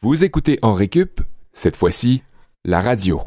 Vous écoutez en récup, cette fois-ci, la radio.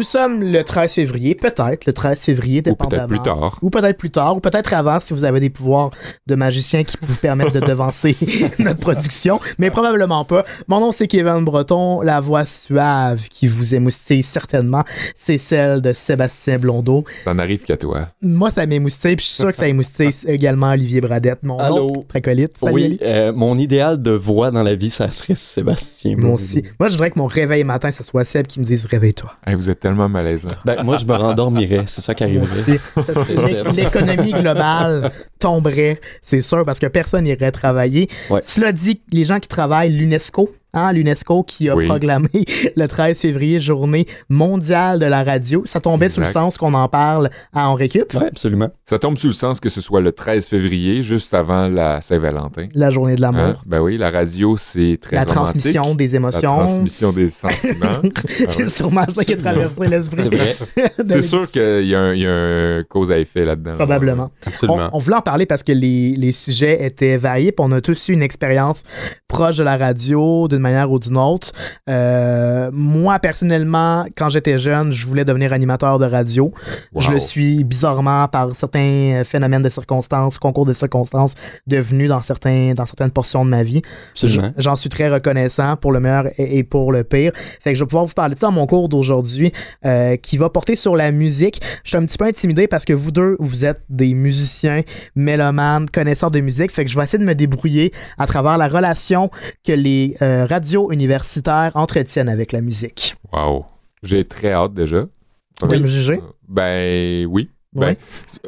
Nous sommes le 13 février, peut-être le 13 février, Ou dépendamment. peut-être plus tard. Ou peut-être plus tard, ou peut-être avant si vous avez des pouvoirs de magicien qui vous permettent de devancer notre production, mais probablement pas. Mon nom c'est Kevin Breton, la voix suave qui vous émoustille certainement, c'est celle de Sébastien Blondeau. Ça n'arrive qu'à toi. Moi ça m'émoustille, puis je suis sûr que ça émoustille également Olivier Bradette, mon Allô? autre acolyte. Salut, oui, euh, mon idéal de voix dans la vie, ça serait Sébastien. Moi aussi. Moi je voudrais que mon réveil matin, ce soit Seb qui me dise réveille-toi. Hey, vous êtes tellement malaisant. Ben, moi, je me rendormirais, c'est ça qui arriverait. L'économie globale tomberait, c'est sûr, parce que personne n'irait travailler. Ouais. Cela dit, les gens qui travaillent, l'UNESCO, hein, l'UNESCO qui a Oui. proclamé le 13 février journée mondiale de la radio, ça tombait sous le Exact. sens qu'on en parle à On Récup, Oui, absolument. Ça tombe sous le sens que ce soit le 13 février, juste avant la Saint-Valentin. la journée de l'amour. Hein? Ben oui, la radio, c'est très La romantique. transmission des La émotions. transmission des sentiments. c'est sûrement ça qui a traversé l'esprit. C'est vrai. C'est sûr qu'il y, a un- il y a un cause à effet là-dedans. Probablement. On, Absolument. on voulait en parler parce que les, les sujets étaient variés, puis on a tous eu une expérience proche de la radio d'une manière ou d'une autre. Euh, moi, personnellement, quand j'étais jeune, je voulais devenir animateur de radio. Wow. Je le suis bizarrement par certains phénomènes de circonstances, concours de circonstances, devenu dans, certains, dans certaines portions de ma vie. J'en suis très reconnaissant pour le meilleur et, et pour le pire. Fait que je vais pouvoir vous parler de ça dans mon cours d'aujourd'hui euh, qui va porter sur la musique. Je suis un petit peu intimidé parce que vous deux, vous êtes des musiciens, mélomanes, connaisseurs de musique. Fait que je vais essayer de me débrouiller à travers la relation que les euh, radios universitaires entretiennent avec la musique. Wow. J'ai très hâte déjà. De me juger? Euh, Ben oui. Ouais.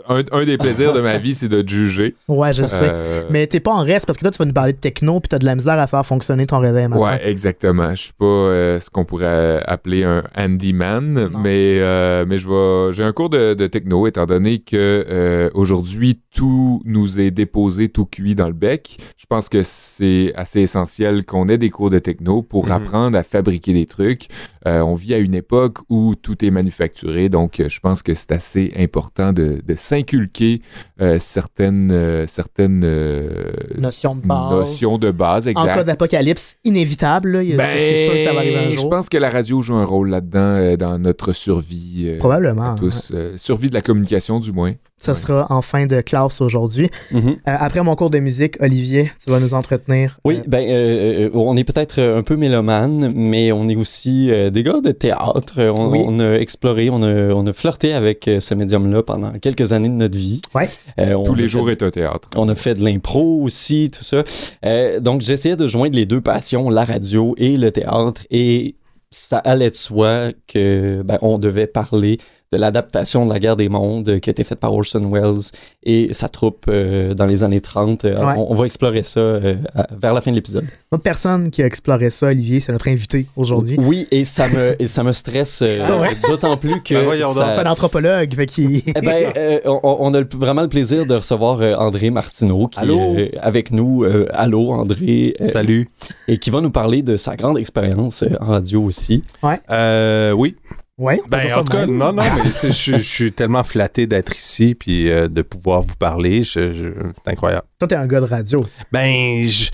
Ben, un, un des plaisirs de ma vie, c'est de te juger. Ouais, je sais. Euh, Mais t'es pas en reste parce que là, tu vas nous parler de techno puis t'as de la misère à faire fonctionner ton réveil matin. Ouais, exactement. Je suis pas euh, ce qu'on pourrait appeler un handyman, mais, euh, mais je vais. J'ai un cours de, de techno, étant donné que euh, aujourd'hui tout nous est déposé tout cuit dans le bec. Je pense que c'est assez essentiel qu'on ait des cours de techno pour Mhm. apprendre à fabriquer des trucs. Euh, on vit à une époque où tout est manufacturé, donc euh, je pense que c'est assez important de, de s'inculquer euh, certaines euh, certaines euh, Notion de base. notions de base. En Exact. cas d'apocalypse inévitable, là, c'est sûr que ça va arriver un Ben, je jour. pense que la radio joue un rôle là-dedans euh, dans notre survie. euh, Probablement. à tous. Euh, survie de la communication, du moins. Ça Ouais. sera en fin de classe aujourd'hui. Mhm. Euh, après mon cours de musique, Olivier, tu vas nous entretenir. Oui, Euh, ben, euh, on est peut-être un peu mélomane, mais on est aussi euh, des gars de théâtre. On, Oui. on a exploré, on a, on a flirté avec euh, ce médium-là pendant quelques années de notre vie. Ouais. Euh, on Tous les fait- jours est un théâtre. On a fait de l'impro aussi, tout ça. Euh, donc, j'essayais de joindre les deux passions, la radio et le théâtre, et ça allait de soi que ben, on devait parler de l'adaptation de la guerre des mondes euh, qui a été faite par Orson Welles et sa troupe euh, dans les années 30. Euh, Ouais. on, on va explorer ça euh, à- vers la fin de l'épisode. Notre personne qui a exploré ça, Olivier, c'est notre invité aujourd'hui. Oui, et ça me, et ça me stresse euh, Ah ouais? d'autant plus que Ben ça- C'est un anthropologue, fait qu'il... Eh ben, euh, on, on a le- vraiment le plaisir de recevoir euh, André Martineau qui Allô? est euh, avec nous. Euh, allô, André. euh, Salut. et qui va nous parler de sa grande expérience euh, en radio aussi. Euh, oui. Peut Ben, en tout cas, même. non, non, mais je, je suis tellement flatté d'être ici puis euh, de pouvoir vous parler. Je, je- c'est incroyable. Toi, t'es un gars de radio. Ben, je.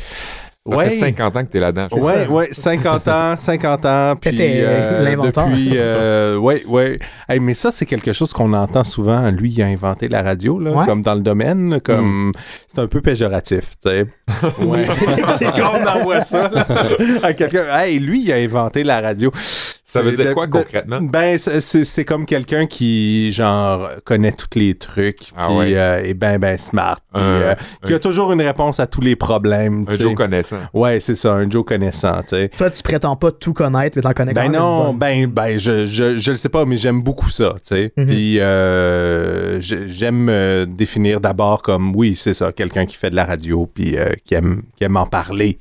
Ça ouais. fait 50 ans que là-dedans. C'est crois. Ouais, ça. ouais, 50 ans, 50 ans, puis T'étais, euh, l'inventeur. depuis, euh, ouais, ouais. Hey, mais ça, c'est quelque chose qu'on entend souvent. Lui, il a inventé la radio, là, Ouais. comme dans le domaine, comme c'est un peu péjoratif, tu sais. Ouais. c'est quand on envoie ça là, à quelqu'un. Hey, lui, il a inventé la radio. Ça veut dire de- quoi de- concrètement? Ben, c'est- comme quelqu'un qui, genre, connaît tous les trucs, Ah puis ouais. euh, est ben, ben smart, puis Un- euh, qui a toujours une réponse à tous les problèmes. Un tu. Joe connaissant. Ouais, c'est ça, un Joe connaissant, tu sais. Toi, tu prétends pas tout connaître, mais t'en connais quand Ben même. non, une bonne. ben, ben je, je, je le sais pas, mais j'aime beaucoup ça, tu sais. Mhm. Puis euh, j'aime me définir d'abord comme, oui, c'est ça, quelqu'un qui fait de la radio, puis euh, qui, aime, qui aime en parler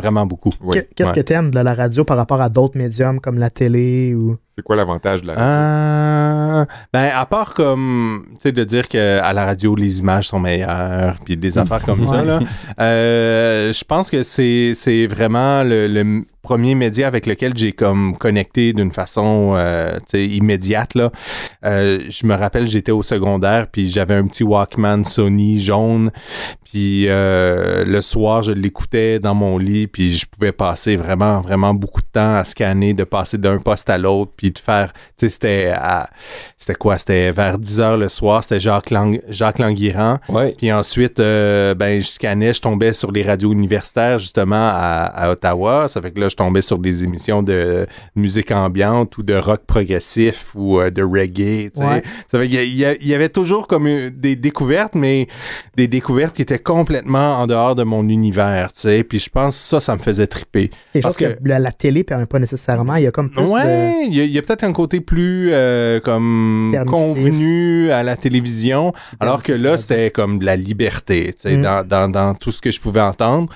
vraiment beaucoup. Oui. Qu'est-ce ouais. que t'aimes de la radio par rapport à d'autres médiums comme la télé ou... C'est quoi l'avantage de la radio? Euh, ben, à part comme, tu sais, de dire qu'à la radio, les images sont meilleures, puis des affaires comme ça, Ouais. là, euh, je pense que c'est c'est vraiment le, le- premier média avec lequel j'ai comme connecté d'une façon euh, immédiate. Là. Euh, je me rappelle, j'étais au secondaire, puis j'avais un petit Walkman Sony jaune. Puis euh, le soir, je l'écoutais dans mon lit, puis je pouvais passer vraiment, vraiment beaucoup de temps à scanner, de passer d'un poste à l'autre, puis de faire, tu sais, c'était à- c'était quoi? C'était vers 10 heures le soir, c'était Jacques, Lang, Jacques Languirand. Ouais. Puis ensuite, ben, je scannais, je tombais sur les radios universitaires, justement, à, à Ottawa. Ça fait que là, je tombais sur des émissions de musique ambiante ou de rock progressif ou euh, de reggae. Ouais. Ça fait il y, a- il y avait toujours comme des découvertes, mais des découvertes qui étaient complètement en dehors de mon univers, tu sais. Puis je pense que ça, ça me faisait triper. Quelque Parce chose que, que- la, la télé permet pas nécessairement. Il y a comme plus Ouais, il y a, peut-être un côté plus euh, comme Permissif. convenu à la télévision, alors que là, c'était comme de la liberté, Mm. dans, dans, dans tout ce que je pouvais entendre.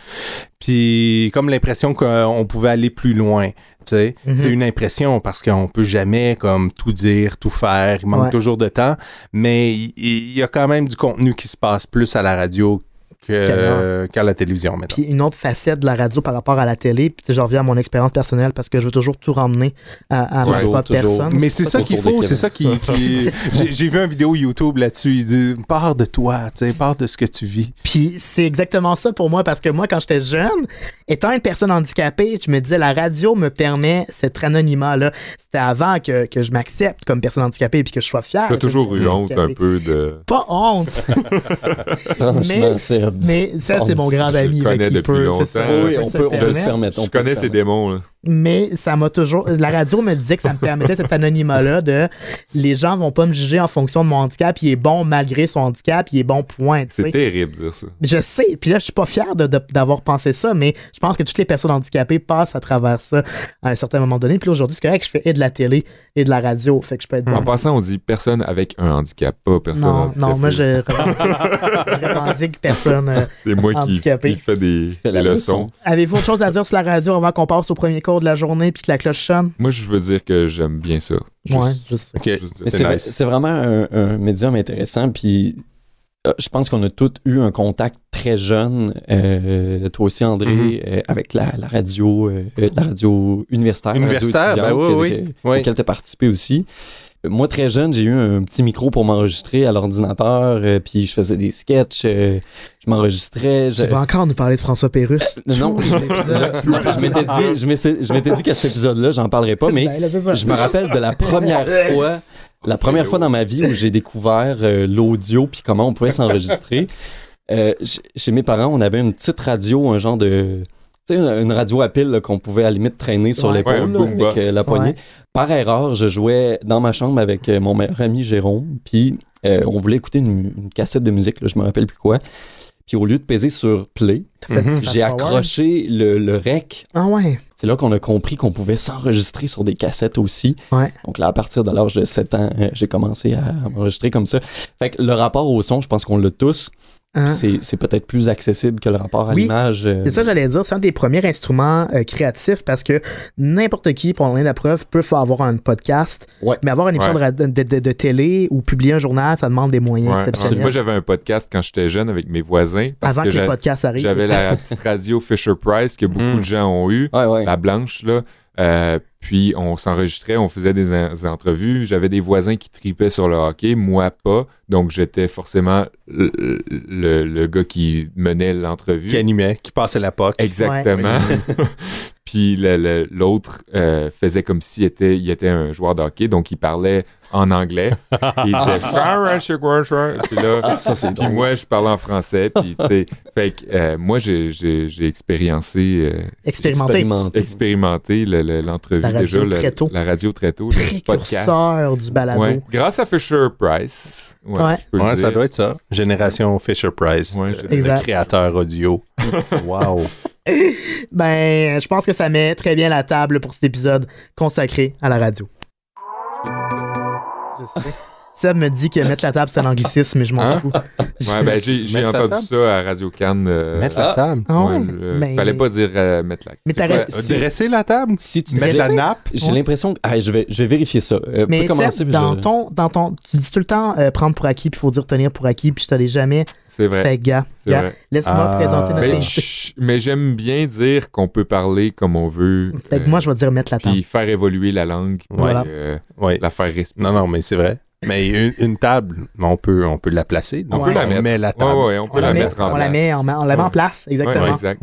Puis comme l'impression qu'on pouvait aller plus loin. Mhm. C'est une impression parce qu'on peut jamais comme tout dire, tout faire. Il manque Ouais. toujours de temps, mais il, il y a quand même du contenu qui se passe plus à la radio Qu'ailleurs. qu'à la télévision maintenant. Puis une autre facette de la radio par rapport à la télé, puis tu je reviens à mon expérience personnelle parce que je veux toujours tout ramener à, à ma Toujours, propre toujours. personne. Mais c'est ça qu'il faut, c'est ça qui. qui- j'ai- vu une vidéo YouTube là-dessus. Il dit Pars de toi, tu sais, pars de ce que tu vis. Puis c'est exactement ça pour moi parce que moi, quand j'étais jeune, étant une personne handicapée, je me disais la radio me permet cet anonymat-là. C'était avant que, que je m'accepte comme personne handicapée et que je sois fier. T'as d'être toujours eu honte un peu de. Pas honte, Franchement, Mais-. Mais ça, c'est mon je grand ami. connais fait qu'il depuis longtemps. c'est ça, Oui, on peut, on peut permettre. se permettre. Je connais ces permettre. démons. Mais ça m'a toujours. La radio me disait que ça me permettait cet anonymat-là de les gens vont pas me juger en fonction de mon handicap. Il est bon malgré son handicap, il est bon point. C'est terrible de dire ça. Je sais, puis là, je suis pas fier de- de- d'avoir pensé ça, mais je pense que toutes les personnes handicapées passent à travers ça à un certain moment donné. Puis là, aujourd'hui, c'est correct que je fais et de la télé et de la radio, fait que je peux être En bon. passant, on dit personne avec un handicap, pas personne Non, handicapée. non, moi, je je revendique personne. euh. C'est moi qui, handicapé. qui fait des, des leçon. leçons. Avez-vous autre chose à dire sur la radio avant qu'on passe au premier cours? De la journée puis que la cloche sonne? Moi, je veux dire que j'aime bien ça. Juste- ouais, juste ça. c'est, nice. c'est vraiment un, un médium intéressant. Puis euh, je pense qu'on a tous eu un contact très jeune, euh, toi aussi André, Mhm. euh, avec la, la radio, euh, la radio universitaire, la radio Universitaire, étudiante, ben oui, Oui. auquel tu as participé aussi. Euh, Moi, très jeune, j'ai eu un petit micro pour m'enregistrer à l'ordinateur, euh, puis je faisais des sketchs, euh, je m'enregistrais. Tu vas encore nous parler de François. Non, épisodes, Là, tu nous je m'étais dit, je m'étais dit qu'à cet épisode-là, j'en parlerai pas, mais Ben, je me rappelle de la première fois, la première fois dans ma vie où j'ai découvert euh, l'audio puis comment on pouvait s'enregistrer. Euh, ch- chez mes parents, on avait une petite radio, un genre de, sais, une, une radio à pile qu'on pouvait à la limite traîner sur Ouais. l'épaule Ouais, avec euh, la poignée. Ouais. Par erreur, je jouais dans ma chambre avec euh, mon meilleur ami Jérôme, puis euh, on voulait écouter une, une cassette de musique, là, je me rappelle plus quoi. Puis au lieu de peser sur play, Mhm. j'ai accroché le, le rec Ah ouais. c'est là qu'on a compris qu'on pouvait s'enregistrer sur des cassettes aussi. Ouais. Donc là, à partir de l'âge de 7 ans, j'ai commencé à m'enregistrer comme ça. Fait que le rapport au son, je pense qu'on l'a tous. Hein? C'est, c'est peut-être plus accessible que le rapport à Oui, l'image. euh, C'est ça, j'allais dire, c'est un des premiers instruments euh, créatifs parce que n'importe qui, pour l'un de la preuve, peut faire avoir un podcast. Ouais. Mais avoir une émission Ouais. de, de- de- de télé ou publier un journal, ça demande des moyens Ouais. exceptionnels. Moi, j'avais un podcast quand j'étais jeune avec mes voisins. Parce Avant que que, les podcasts arrivent. j'avais la petite radio Fisher Price que beaucoup de gens ont eu, Ouais, ouais. la blanche, là. Euh, puis on s'enregistrait, on faisait des, en- des entrevues. J'avais des voisins qui tripaient sur le hockey, moi pas. Donc j'étais forcément le, le- le gars qui menait l'entrevue. Qui animait, qui passait la POC. Exactement. Puis le- le- l'autre euh, faisait comme s'il était, il était un joueur de hockey, donc il parlait en anglais. Et il disait. Puis là, Ah, ça, c'est puis moi, je parlais en français. Puis, tu sais, fait que euh, moi, j'ai, expériencé, euh, Expérimenté. Expérimenté. expérimenté le- le- l'entrevue La radio déjà. le- très tôt. La radio très tôt, le podcast. Précurseur du balado. Ouais. Grâce à Fisher Price. Ouais, Ouais. je peux le Ouais, dire. ça doit être ça. Génération Fisher Price. Ouais, le- le créateur audio. wow. Ben, je pense que ça met très bien la table pour cet épisode consacré à la radio. Je sais. Seb me dit que mettre la table, c'est un anglicisme, mais je m'en Hein? fous. Ouais, ben j'ai entendu ça à Radio Cannes. euh, Mettre la table? Ah ouais, ouais? je- Ben- Fallait pas dire euh, mettre la. Mais t'arrêtes-? Si- Dresser la table? Si tu Mettre la nappe? J'ai Ouais. l'impression que. Ah, je, vais, je vais vérifier ça. Euh, Mais Seb, dans je- ton, dans ton, tu dis tout le temps euh, prendre pour acquis, puis il faut dire tenir pour acquis, puis je te l'ai jamais C'est vrai. fait gars. Gars. Laisse-moi Ah. présenter notre Mais, invité. mais j'aime bien dire qu'on peut parler comme on veut. Fait que euh, moi, je vais dire mettre la table. Puis faire évoluer la langue. Oui. la faire respirer. Non, non, mais c'est vrai. Mais une, une table, on peut, on peut la placer. Donc, On peut la mettre. met la table. ouais, on peut On la, la, met, mettre en on place. la met, on, la met en place, exactement. Exact.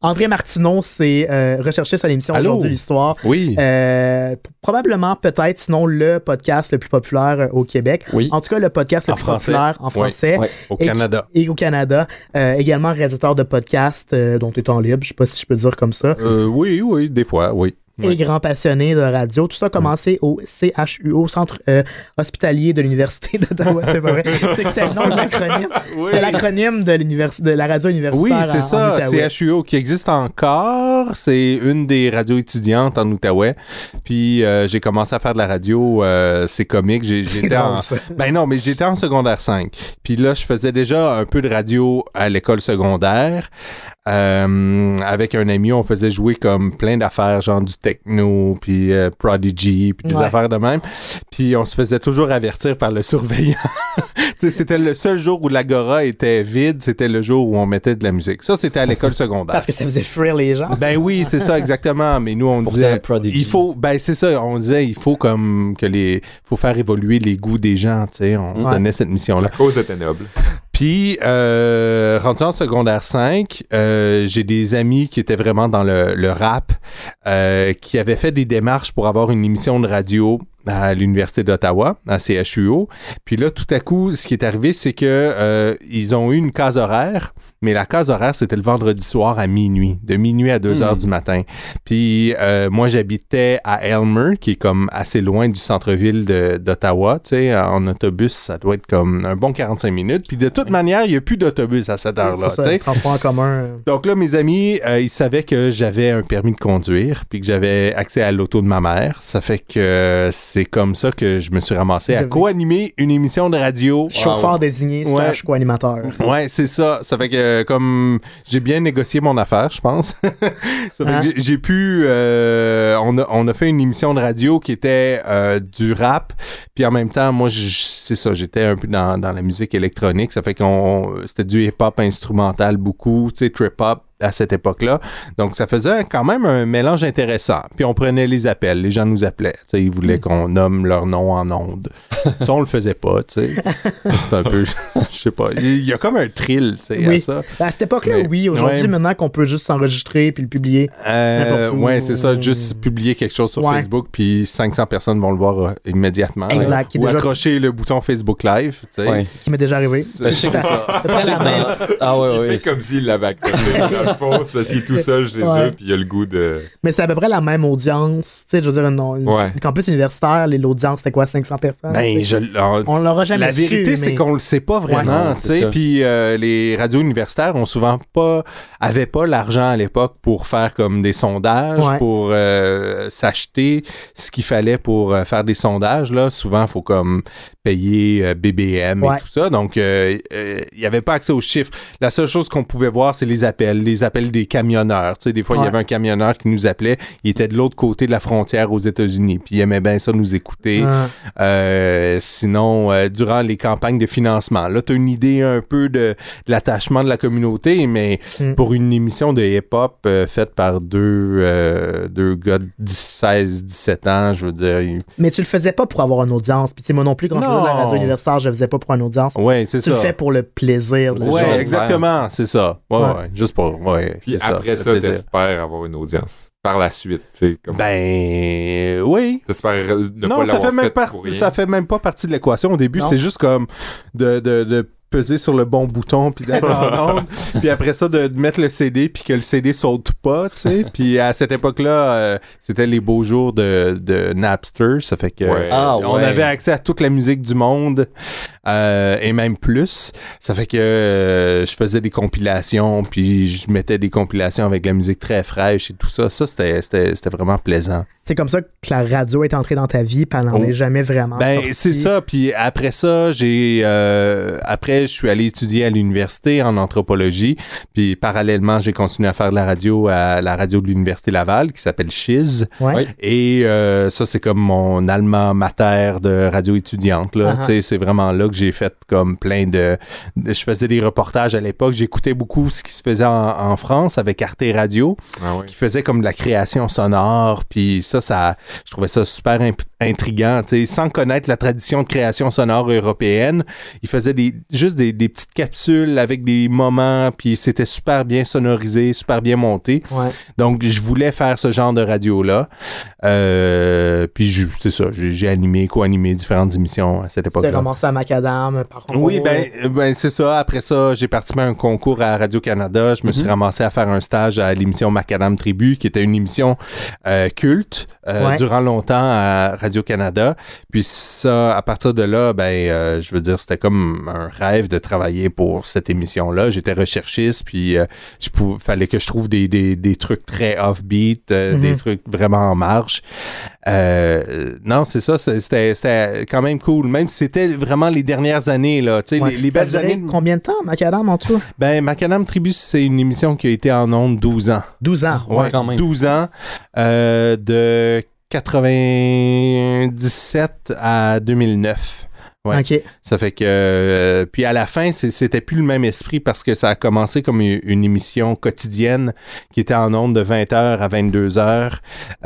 André Martineau, c'est euh, recherché sur l'émission? Aujourd'hui l'Histoire. Oui. Euh, probablement, peut-être, sinon le podcast le plus populaire euh, au Québec. Oui. En tout cas, le podcast le En plus français. populaire en français. Au et- Canada. Et au Canada. Euh, également réalisateur de podcast dont tu es temps libre, je sais pas si je peux dire comme ça. Oui, oui, des fois, oui. Et grand passionné de radio. Tout ça a commencé au CHUO, Centre euh, Hospitalier de l'Université d'Ottawa. C'est pas vrai. C'est c'était le nom de l'acronyme. Oui. C'est l'acronyme de, de la radio Oui, universitaire c'est en- en ça, Outaouais. CHUO qui existe encore. C'est une des radios étudiantes en Outaouais. Puis euh, j'ai commencé à faire de la radio, euh, c'est comique. C'est J'étais en... Ben non, mais j'étais en secondaire 5. Puis là, je faisais déjà un peu de radio à l'école secondaire. Euh, avec un ami, on faisait jouer comme plein d'affaires, genre du techno, puis euh, Prodigy, puis des Ouais. affaires de même. Puis on se faisait toujours avertir par le surveillant. C'était le seul jour où l'agora était vide, c'était le jour où on mettait de la musique. Ça, c'était à l'école secondaire. Parce que ça faisait fuir les gens. Ben oui, c'est ça exactement. Mais nous on Pourtant, disait, Prodigy. il faut, ben c'est ça, on disait, il faut comme que les, faut faire évoluer les goûts des gens, tu sais. On se donnait cette mission là. La cause était noble. Puis, euh, rendu en secondaire 5, euh, j'ai des amis qui étaient vraiment dans le, le rap, euh, qui avaient fait des démarches pour avoir une émission de radio à l'Université d'Ottawa, à CHUO. Puis là, tout à coup, ce qui est arrivé, c'est que euh, ils ont eu une case horaire, mais la case horaire, c'était le vendredi soir à minuit, de minuit à 2 Hmm. heures du matin. Puis euh, moi, j'habitais à Elmer, qui est comme assez loin du centre-ville d'Ottawa. Tu sais, en autobus, ça doit être comme un bon 45 minutes. Puis de toute manière, il n'y a plus d'autobus à cette heure-là. C'est transport en commun. Donc là, mes amis, euh, ils savaient que j'avais un permis de conduire, puis que j'avais accès à l'auto de ma mère. Ça fait que euh, c'est comme ça que je me suis ramassé à co-animer une émission de radio. Chauffeur désigné Ouais. slash co-animateur. Ouais, c'est ça. Ça fait que comme j'ai bien négocié mon affaire, je pense. ça fait Hein? que j'ai- j'ai pu. euh, on, a, on a fait une émission de radio qui était euh, du rap, puis en même temps, moi, c'est ça, j'étais un peu dans, dans la musique électronique. Ça fait qu'on c'était du hip-hop instrumental beaucoup, tu sais, trip-hop à cette époque-là. Donc, ça faisait quand même un mélange intéressant. Puis on prenait les appels, les gens nous appelaient. Ils voulaient qu'on nomme leur nom en ondes. ça, on le faisait pas, tu sais. C'est un peu, je sais pas, il y a comme un thrill, tu sais, à Oui. ça. À cette époque-là, Mais- oui. Aujourd'hui, ouais. maintenant qu'on peut juste s'enregistrer puis le publier. Euh, N'importe où. ouais, c'est ça. Juste publier quelque chose sur Ouais. Facebook, puis 500 personnes vont le voir euh, immédiatement. Exact, Ou déjà- accrocher le bouton Facebook Live, tu sais. Ouais. qui m'est déjà arrivé. C'est- Ça- ça. Ah ouais, Il ouais. comme s'il l'avait accroché. Le c'est parce qu'il est tout seul chez Ouais. eux, puis il a le goût de. Mais c'est à peu près la même audience. Tu sais, je veux dire, une- Ouais. le campus universitaire, les- l'audience, c'était quoi, 500 personnes? Ben, je, en- On l'aura jamais la vérité, c'est qu'on le sait pas vraiment, Ouais. Non, tu sais. Puis euh, les radios universitaires ont souvent pas, avaient pas l'argent à l'époque pour faire comme des sondages, Ouais. pour euh, s'acheter ce qu'il fallait pour euh, faire des sondages. Là, souvent, il faut comme payer euh, BBM Ouais. et tout ça. Donc, euh, euh, il y avait pas accès aux chiffres. La seule chose qu'on pouvait voir, c'est les appels, les appels des camionneurs. Tu sais, des fois, il Ouais. y avait un camionneur qui nous appelait. Il était de l'autre côté de la frontière aux États-Unis. Puis il aimait bien ça nous écouter. Euh, sinon, durant les campagnes de financement, là, tu as une idée un peu de, de l'attachement de la communauté, mais Mm. pour une émission de hip-hop faite par deux, deux gars de 16, 17 ans, je veux dire. Mais tu le faisais pas pour avoir une audience. Puis tu sais, moi non plus, quand je de la radio universitaire, je le faisais pas pour une audience. Ouais, c'est tu ça. le fais pour le plaisir de la Ouais, chose. exactement, c'est ça. Ouais, Ouais. ouais, juste pour. Ouais, Puis ça, après ça, t'espères avoir une audience. Par la suite, tu sais. Comme... Ben, oui. T'espères ne non, pas ça l'avoir fait, même fait pas, pour rien. ça fait même pas partie de l'équation. Au début, c'est juste comme de, de, de peser sur le bon bouton puis d'être en onde. puis après ça, de, de mettre le CD puis que le CD saute pas, tu sais. Puis à cette époque-là, euh, c'était les beaux jours de, de Napster. Ça fait que Ouais. Ah, on ouais. avait accès à toute la musique du monde euh, et même plus. Ça fait que euh, je faisais des compilations, puis je mettais des compilations avec la musique très fraîche et tout ça. Ça, c'était, c'était, c'était vraiment plaisant. C'est comme ça que la radio est entrée dans ta vie, puis elle n'en Oh. est jamais vraiment Ben, sortie. c'est ça. Puis après ça, j'ai. euh, après, je suis allé étudier à l'université en anthropologie. Puis parallèlement, j'ai continué à faire de la radio à la radio de l'Université Laval qui s'appelle Chiz. Ouais. Et euh, ça, c'est comme mon alma mater de radio étudiante. Là. Uh-huh. Tu sais, C'est vraiment là que j'ai fait comme plein de, de- Je faisais des reportages à l'époque. J'écoutais beaucoup ce qui se faisait en, en France avec Arte Radio, Ah qui faisait comme de la création sonore. Puis ça, ça je trouvais ça super intriguant. Tu sais, Sans connaître la tradition de création sonore européenne, il faisait des, juste des, des petites capsules avec des moments. Puis c'était super bien sonorisé, super bien monté. Ouais. Donc, je voulais faire ce genre de radio-là. Euh, puis, c'est ça, j'ai animé, co-animé différentes émissions à cette C'était époque-là. ramassé à Macadam, par contre. Oui, ben, euh, ben c'est ça. Après ça, j'ai participé à un concours à Radio-Canada. Je me suis Mhm. ramassé à faire un stage à l'émission Macadam Tribu, qui était une émission euh, culte euh, Ouais. durant longtemps à Radio-Canada. Puis ça, à partir de là, ben, euh, je veux dire, c'était comme un rêve de travailler pour cette émission-là. J'étais recherchiste, puis euh, je pouvais, fallait que je trouve des, des, des trucs très offbeat, euh, Mhm. des trucs vraiment en marche. Euh, non, c'est ça, c'était quand même cool. Même si c'était vraiment les dernières années, là. Tu sais, Ouais. les, les belles années. Combien de temps, Macadam, en tout? Ben, Macadam Tribus, c'est une émission qui a été en ondes 12 ans. 12 ans. Ouais, quand même. 12 ans, euh, de 97 à 2009. Ouais. Ça fait que. euh, puis à la fin, c'était plus le même esprit parce que ça a commencé comme une, une émission quotidienne qui était en ondes de 20h à 22h.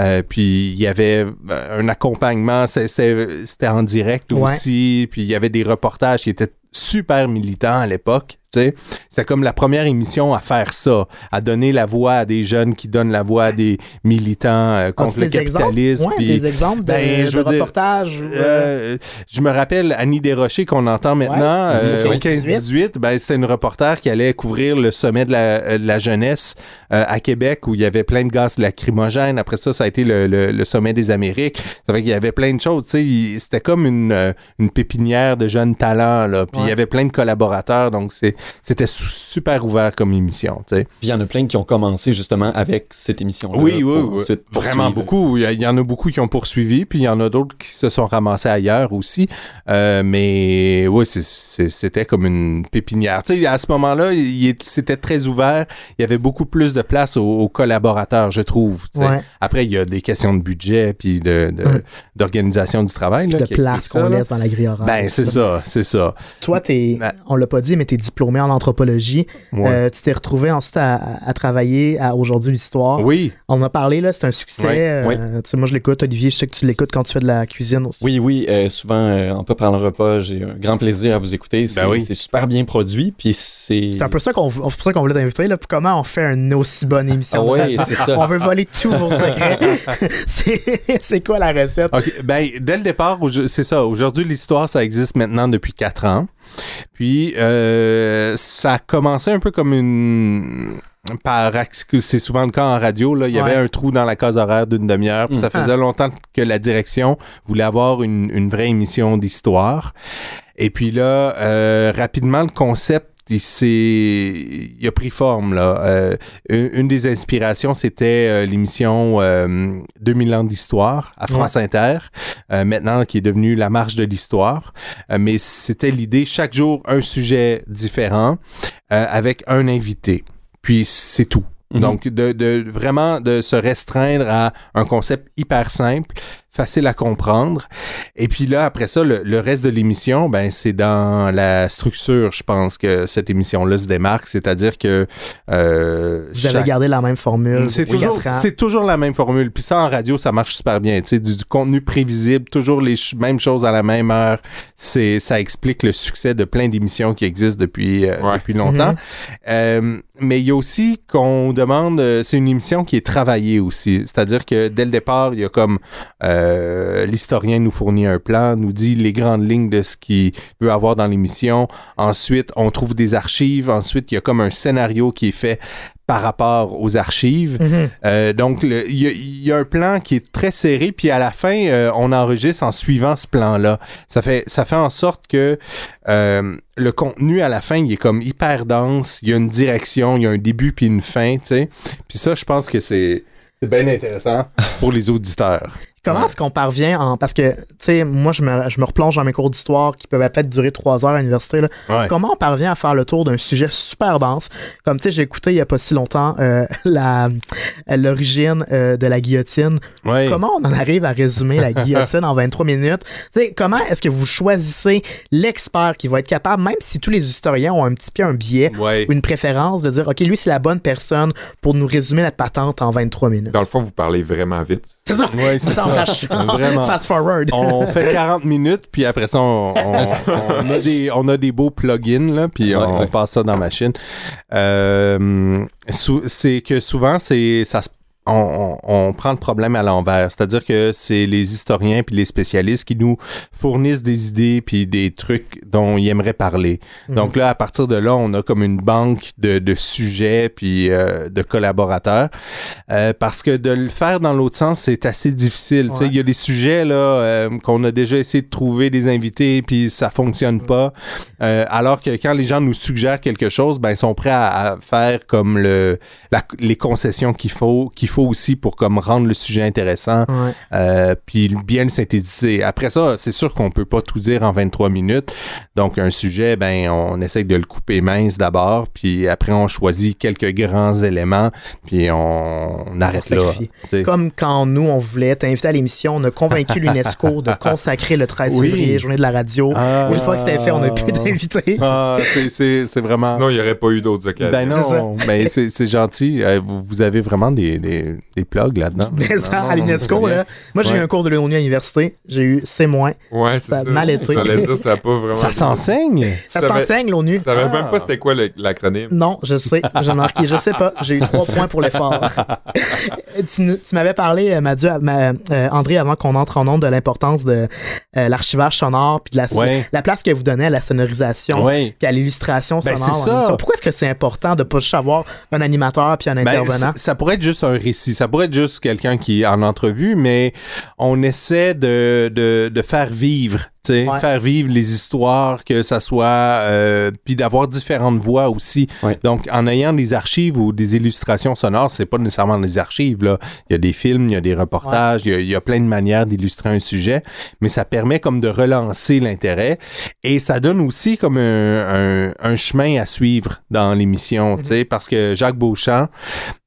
Euh, puis il y avait euh, un accompagnement, c'était- en direct Ouais. aussi. Puis il y avait des reportages qui étaient super militants à l'époque. C'était comme la première émission à faire ça, à donner la voix à des jeunes qui donnent la voix à des militants euh, contre le exemples? capitalisme. Ouais, des exemples de, Ben, je de veux dire, euh, je me rappelle Annie Desrochers qu'on entend maintenant Ouais. euh, au 15-18. Ben, c'était une reporter qui allait couvrir le sommet de la, de la jeunesse à Québec où il y avait plein de gaz lacrymogènes. Après ça, ça a été le, le- le sommet des Amériques. Ça fait qu'il y avait plein de choses. C'était comme une, une pépinière de jeunes talents. Là. Puis il y avait plein de collaborateurs. Donc c'est- c'était su- super ouvert comme émission. tu sais. Puis il y en a plein qui ont commencé justement avec cette émission-là. Oui, oui, oui. ensuite Vraiment beaucoup. Il y, a- il y en a beaucoup qui ont poursuivi, puis il y en a d'autres qui se sont ramassés ailleurs aussi. Euh, mais oui, c'était comme une pépinière. Tu sais, à ce moment-là, c'était très ouvert. Il y avait beaucoup plus de place aux, aux collaborateurs, je trouve. Ouais. Après, il y a des questions de budget puis de, de- d'organisation du travail. Là, de place qu'on laisse dans la grille horaire. Ben, c'est ça, c'est ça. Toi, t'es, Ben- on l'a pas dit, mais tu es diplômé en anthropologie. Ouais. Euh, tu t'es retrouvé ensuite à, travailler à Aujourd'hui l'Histoire. oui, On en a parlé, là, c'est un succès. Ouais, euh, ouais. tu sais, moi, je l'écoute. Olivier, je sais que tu l'écoutes quand tu fais de la cuisine aussi. Oui, oui, euh, souvent, euh, on peut prendre un repas, j'ai un grand plaisir à vous écouter. C'est Ben oui. c'est super bien produit, puis c'est... C'est un peu ça qu'on c'est pour ça qu'on voulait t'inviter. Là, pour comment on fait une aussi bonne émission. Ah radio. c'est ça. On veut voler tous vos secrets. c'est c'est quoi la recette? Ben, dès le départ, c'est ça. Aujourd'hui, l'histoire, ça existe maintenant depuis quatre ans. Puis, euh, ça a commencé un peu comme une. Par c'est souvent le cas en radio. Là. Il y avait un trou dans la case horaire d'une demi-heure. Puis ça faisait longtemps que la direction voulait avoir une, une vraie émission d'histoire. Et puis là, euh, rapidement, le concept, il, a pris forme. Là. Euh, une, des inspirations, c'était euh, l'émission euh, 2000 ans d'histoire à France Inter, euh, maintenant qui est devenue La Marche de l'Histoire. Mais c'était l'idée, chaque jour, un sujet différent avec un invité. Puis c'est tout. Mhm. Donc, de, de vraiment de se restreindre à un concept hyper simple, facile à comprendre. Et puis là, après ça, le, le reste de l'émission, ben, c'est dans la structure, je pense, que cette émission-là se démarque. C'est-à-dire que euh, Vous avez gardé la même formule. c'est toujours, toujours la même formule. Puis ça, en radio, ça marche super bien. Tu sais, du, du contenu prévisible, toujours les ch- mêmes choses à la même heure. C'est, ça explique le succès de plein d'émissions qui existent depuis, euh, Ouais. depuis longtemps. Mhm. Euh, mais il y a aussi qu'on demande, euh, c'est une émission qui est travaillée aussi. C'est-à-dire que dès le départ, il y a comme euh, euh, l'historien nous fournit un plan, nous dit les grandes lignes de ce qu'il veut avoir dans l'émission. Ensuite, on trouve des archives. Ensuite, il y a comme un scénario qui est fait par rapport aux archives. Mhm. Euh, donc, il y, a- il y a un plan qui est très serré, puis à la fin, euh, on enregistre en suivant ce plan-là. Ça fait, ça fait en sorte que euh, le contenu à la fin, il est comme hyper dense. Il y a une direction, il y a un début puis une fin, tu sais. Puis ça, je pense que c'est bien intéressant pour les auditeurs. Comment Ouais. est-ce qu'on parvient en. Parce que, tu sais, moi, je me, je me replonge dans mes cours d'histoire qui peuvent peut-être durer trois heures à l'université. là. Ouais. Comment on parvient à faire le tour d'un sujet super dense? Comme, tu sais, j'ai écouté il y a pas si longtemps euh, la- l'origine euh, de la guillotine. Ouais. Comment on en arrive à résumer la guillotine en 23 minutes? Tu sais, comment est-ce que vous choisissez l'expert qui va être capable, même si tous les historiens ont un petit peu un biais Ouais. ou une préférence, de dire, OK, lui, c'est la bonne personne pour nous résumer la patente en 23 minutes? Dans le fond, vous parlez vraiment vite. C'est ça. Ouais, c'est ça. Flash- Vraiment. Fast forward. on fait 40 minutes, puis après ça, on, on- on a, des, on a des beaux plugins, là, puis Ouais, on ouais. passe ça dans la machine. Euh, c'est que souvent, c'est ça se- on, on- on prend le problème à l'envers. C'est-à-dire que c'est les historiens puis les spécialistes qui nous fournissent des idées puis des trucs dont ils aimeraient parler. Mhm. Donc là, à partir de là, on a comme une banque de, de sujets puis euh, de collaborateurs. Euh, parce que de le faire dans l'autre sens, c'est assez difficile. Tu sais, Ouais. Il y a des sujets là euh, qu'on a déjà essayé de trouver des invités puis ça fonctionne pas. Euh, alors que quand les gens nous suggèrent quelque chose, ben ils sont prêts à, à faire comme le la- les concessions qu'il faut qu'il faut aussi pour comme rendre le sujet intéressant Ouais. euh, puis bien le synthétiser. Après ça, c'est sûr qu'on peut pas tout dire en 23 minutes. Donc un sujet, ben on essaye de le couper mince d'abord, puis après on choisit quelques grands éléments, puis on, on arrête là. tu sais. Comme quand nous, on voulait t'inviter à l'émission, on a convaincu l'UNESCO de consacrer le 13 Oui. février, journée de la radio. Ah. Une fois que c'était fait, on a pu t'inviter. Ah, c'est- c'est c'est vraiment. Sinon, il n'y aurait pas eu d'autres occasions. Ben C'est ça. non, ben c'est c'est gentil. Euh, vous, vous avez vraiment des, des, des plugs là-dedans. Mais ça, à l'UNESCO, là. Moi, j'ai eu un cours de l'ONU à l'université. J'ai eu C-. Ouais, c'est Ça ça. mal été. Dire, ça a pas vraiment. Ça s'enseigne? Ça s'enseigne, l'ONU. Tu savais Ah. même pas c'était quoi l'acronyme. Non, je sais. J'ai marqué. Je sais pas. J'ai eu trois points pour l'effort. tu m'avais parlé, euh, Mathieu, euh, André, avant qu'on entre en onde, de l'importance de euh, l'archivage sonore puis de la, Ouais. la place que vous donnez à la sonorisation puis à l'illustration Ben, sonore. c'est ça. Pourquoi est-ce que c'est important de pas juste avoir un animateur puis un Ben, intervenant? ça pourrait être juste un récit, ça pourrait être juste quelqu'un qui en entrevue, mais on essaie de, de, de faire vivre, Ouais. faire vivre les histoires, que ça soit, euh, puis d'avoir différentes voix aussi. Ouais. Donc, en ayant des archives ou des illustrations sonores, c'est pas nécessairement des archives, là. Il y a des films, il y a des reportages, il, y a, il y a plein de manières d'illustrer un sujet, mais ça permet comme de relancer l'intérêt et ça donne aussi comme un, un- un chemin à suivre dans l'émission, tu sais, parce que Jacques Beauchamp,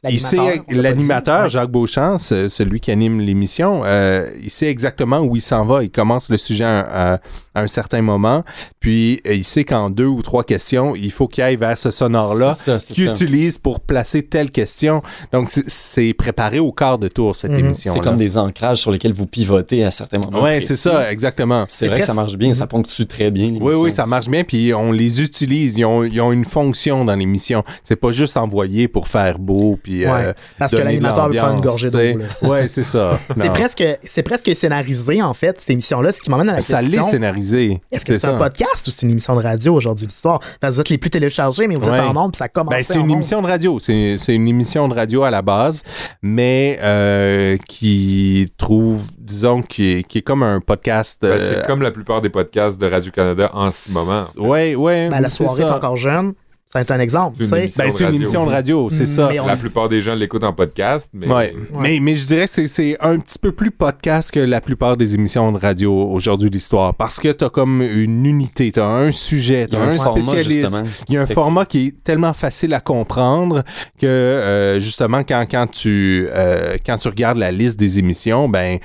il sait, L'animateur. Jacques Beauchamp, ce- celui qui anime l'émission, euh, il sait exactement où il s'en va. Il commence le sujet à, à- à un certain moment, puis euh, il sait qu'en deux ou trois questions, il faut qu'il aille vers ce sonore-là qu'il utilise pour placer telle question. Donc, c'est- préparé au quart de tour, cette Mhm. émission-là. C'est comme des ancrages sur lesquels vous pivotez à certains moments. Ouais, précis. c'est ça, exactement. C'est vrai que ça marche bien, ça ponctue très bien. Oui, oui, ça aussi. marche bien, puis on les utilise. Ils ont, ils ont une fonction dans l'émission. C'est pas juste envoyé pour faire beau, puis Ouais, euh, parce que l'animateur veut prendre une gorgée d'eau. Ouais, c'est ça. C'est presque, c'est presque scénarisé, en fait, cette émission-là, ce qui m'emmène à la Ça scénarisé? Est-ce que c'est un podcast ou c'est une émission de radio aujourd'hui, l'histoire? Parce que vous êtes les plus téléchargés, mais vous Ouais. êtes en puis ça commence Ben, c'est une émission de radio. C'est c'est une émission de radio à la base, mais euh, qui trouve, disons, qui est, qui est comme un podcast. Ben, euh, c'est comme la plupart des podcasts de Radio-Canada en ce moment. Ouais, ouais. Ben, la soirée est encore jeune. Être un exemple, C'est tu une. Ben, c'est une émission de radio, c'est ça. On- La plupart des gens l'écoutent en podcast, mais Ouais. Mais, mais je dirais que c'est- c'est un petit peu plus podcast que la plupart des émissions de radio aujourd'hui de l'histoire. Parce que t'as comme une unité, t'as un sujet, t'as un, un format, spécialiste. justement. Il y a un Fait format qui est tellement facile à comprendre que euh, justement quand, quand tu euh, quand tu regardes la liste des émissions, ben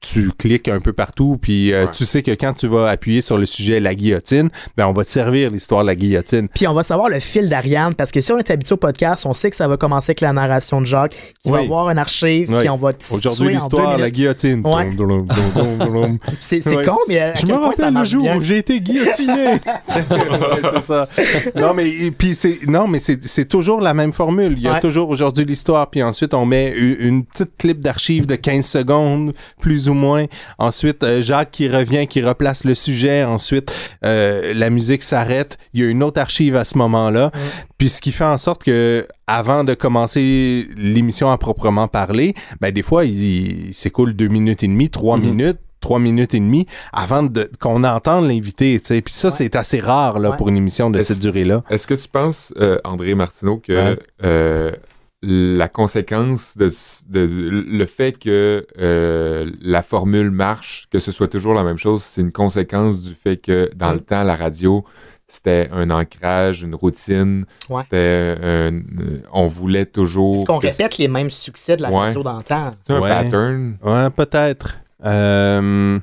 tu cliques un peu partout, puis euh, Ouais. tu sais que quand tu vas appuyer sur le sujet la guillotine, ben on va te servir l'histoire de la guillotine. Puis on va savoir le fil d'Ariane, parce que si on est habitué au podcast, on sait que ça va commencer avec la narration de Jacques, qui va avoir un archive, Oui. puis on va te Aujourd'hui l'histoire la minutes. guillotine. Ouais. C'est c'est Ouais. con, mais à Je quel me point ça rappelle le jour bien? où j'ai été guillotiné. Ouais, c'est ça. Non mais et puis c'est non mais c'est c'est toujours la même formule. Il y a Ouais. toujours aujourd'hui l'histoire puis ensuite on met une, une petite clip d'archives de 15 secondes plus ou moins. Ensuite, euh, Jacques qui revient, qui replace le sujet. Ensuite, euh, la musique s'arrête. Il y a une autre archive à ce moment-là. Puis ce qui fait en sorte que avant de commencer l'émission à proprement parler, ben des fois, il, il s'écoule deux minutes et demie, trois Mhm. minutes trois minutes et demie avant de, qu'on entende l'invité, tu sais. Puis ça, Ouais. c'est assez rare, là, Ouais. pour une émission de Est-ce- cette durée-là. Est-ce que tu penses, euh, André Martineau, que Ouais. euh, la conséquence de, de- le fait que euh, la formule marche, que ce soit toujours la même chose, c'est une conséquence du fait que dans Mm. le temps, la radio, c'était un ancrage, une routine. Ouais. C'était un- on voulait toujours. Est-ce qu'on répète les mêmes succès de la Ouais. radio d'antan? C'est un Ouais. pattern. Ouais, peut-être. Euh,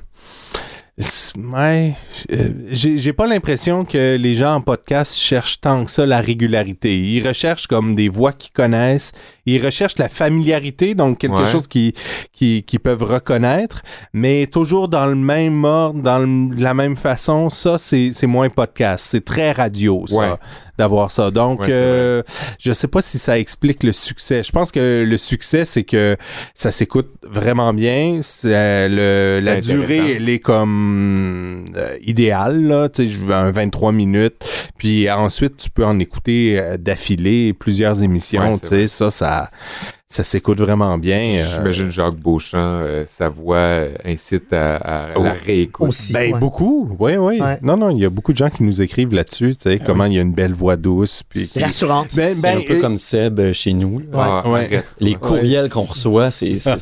ouais, euh, j'ai pas l'impression que les gens en podcast cherchent tant que ça la régularité. Ils recherchent comme des voix qu'ils connaissent. Ils recherchent la familiarité, donc quelque Ouais. chose qu'ils qui, qui peuvent reconnaître, mais toujours dans le même ordre, dans le- la même façon. Ça, c'est c'est moins podcast. C'est très radio, ça, Ouais. D'avoir ça. Donc, Ouais, euh, je sais pas si ça explique le succès. Je pense que le succès, c'est que ça s'écoute vraiment bien. C'est, euh, le, la durée, elle est comme euh, idéale, là. Tu sais, je veux un 23 minutes. Puis ensuite, tu peux en écouter euh, d'affilée plusieurs émissions. Ouais, c'est tu sais, ça, ça, ça s'écoute vraiment bien. euh. J'imagine Jacques Beauchamp, euh, sa voix euh, incite à, à la Oh. réécoute. Aussi. Ben, ouais. beaucoup, oui, oui. Ouais. Non, non, il y a beaucoup de gens qui nous écrivent là-dessus, tu sais, comment il y a une belle voix douce. Puis C'est rassurant. Ben, c'est ben, un peu euh, comme Seb chez nous. Ah, Ouais. arrête. Les Ouais. courriels qu'on reçoit, c'est ça.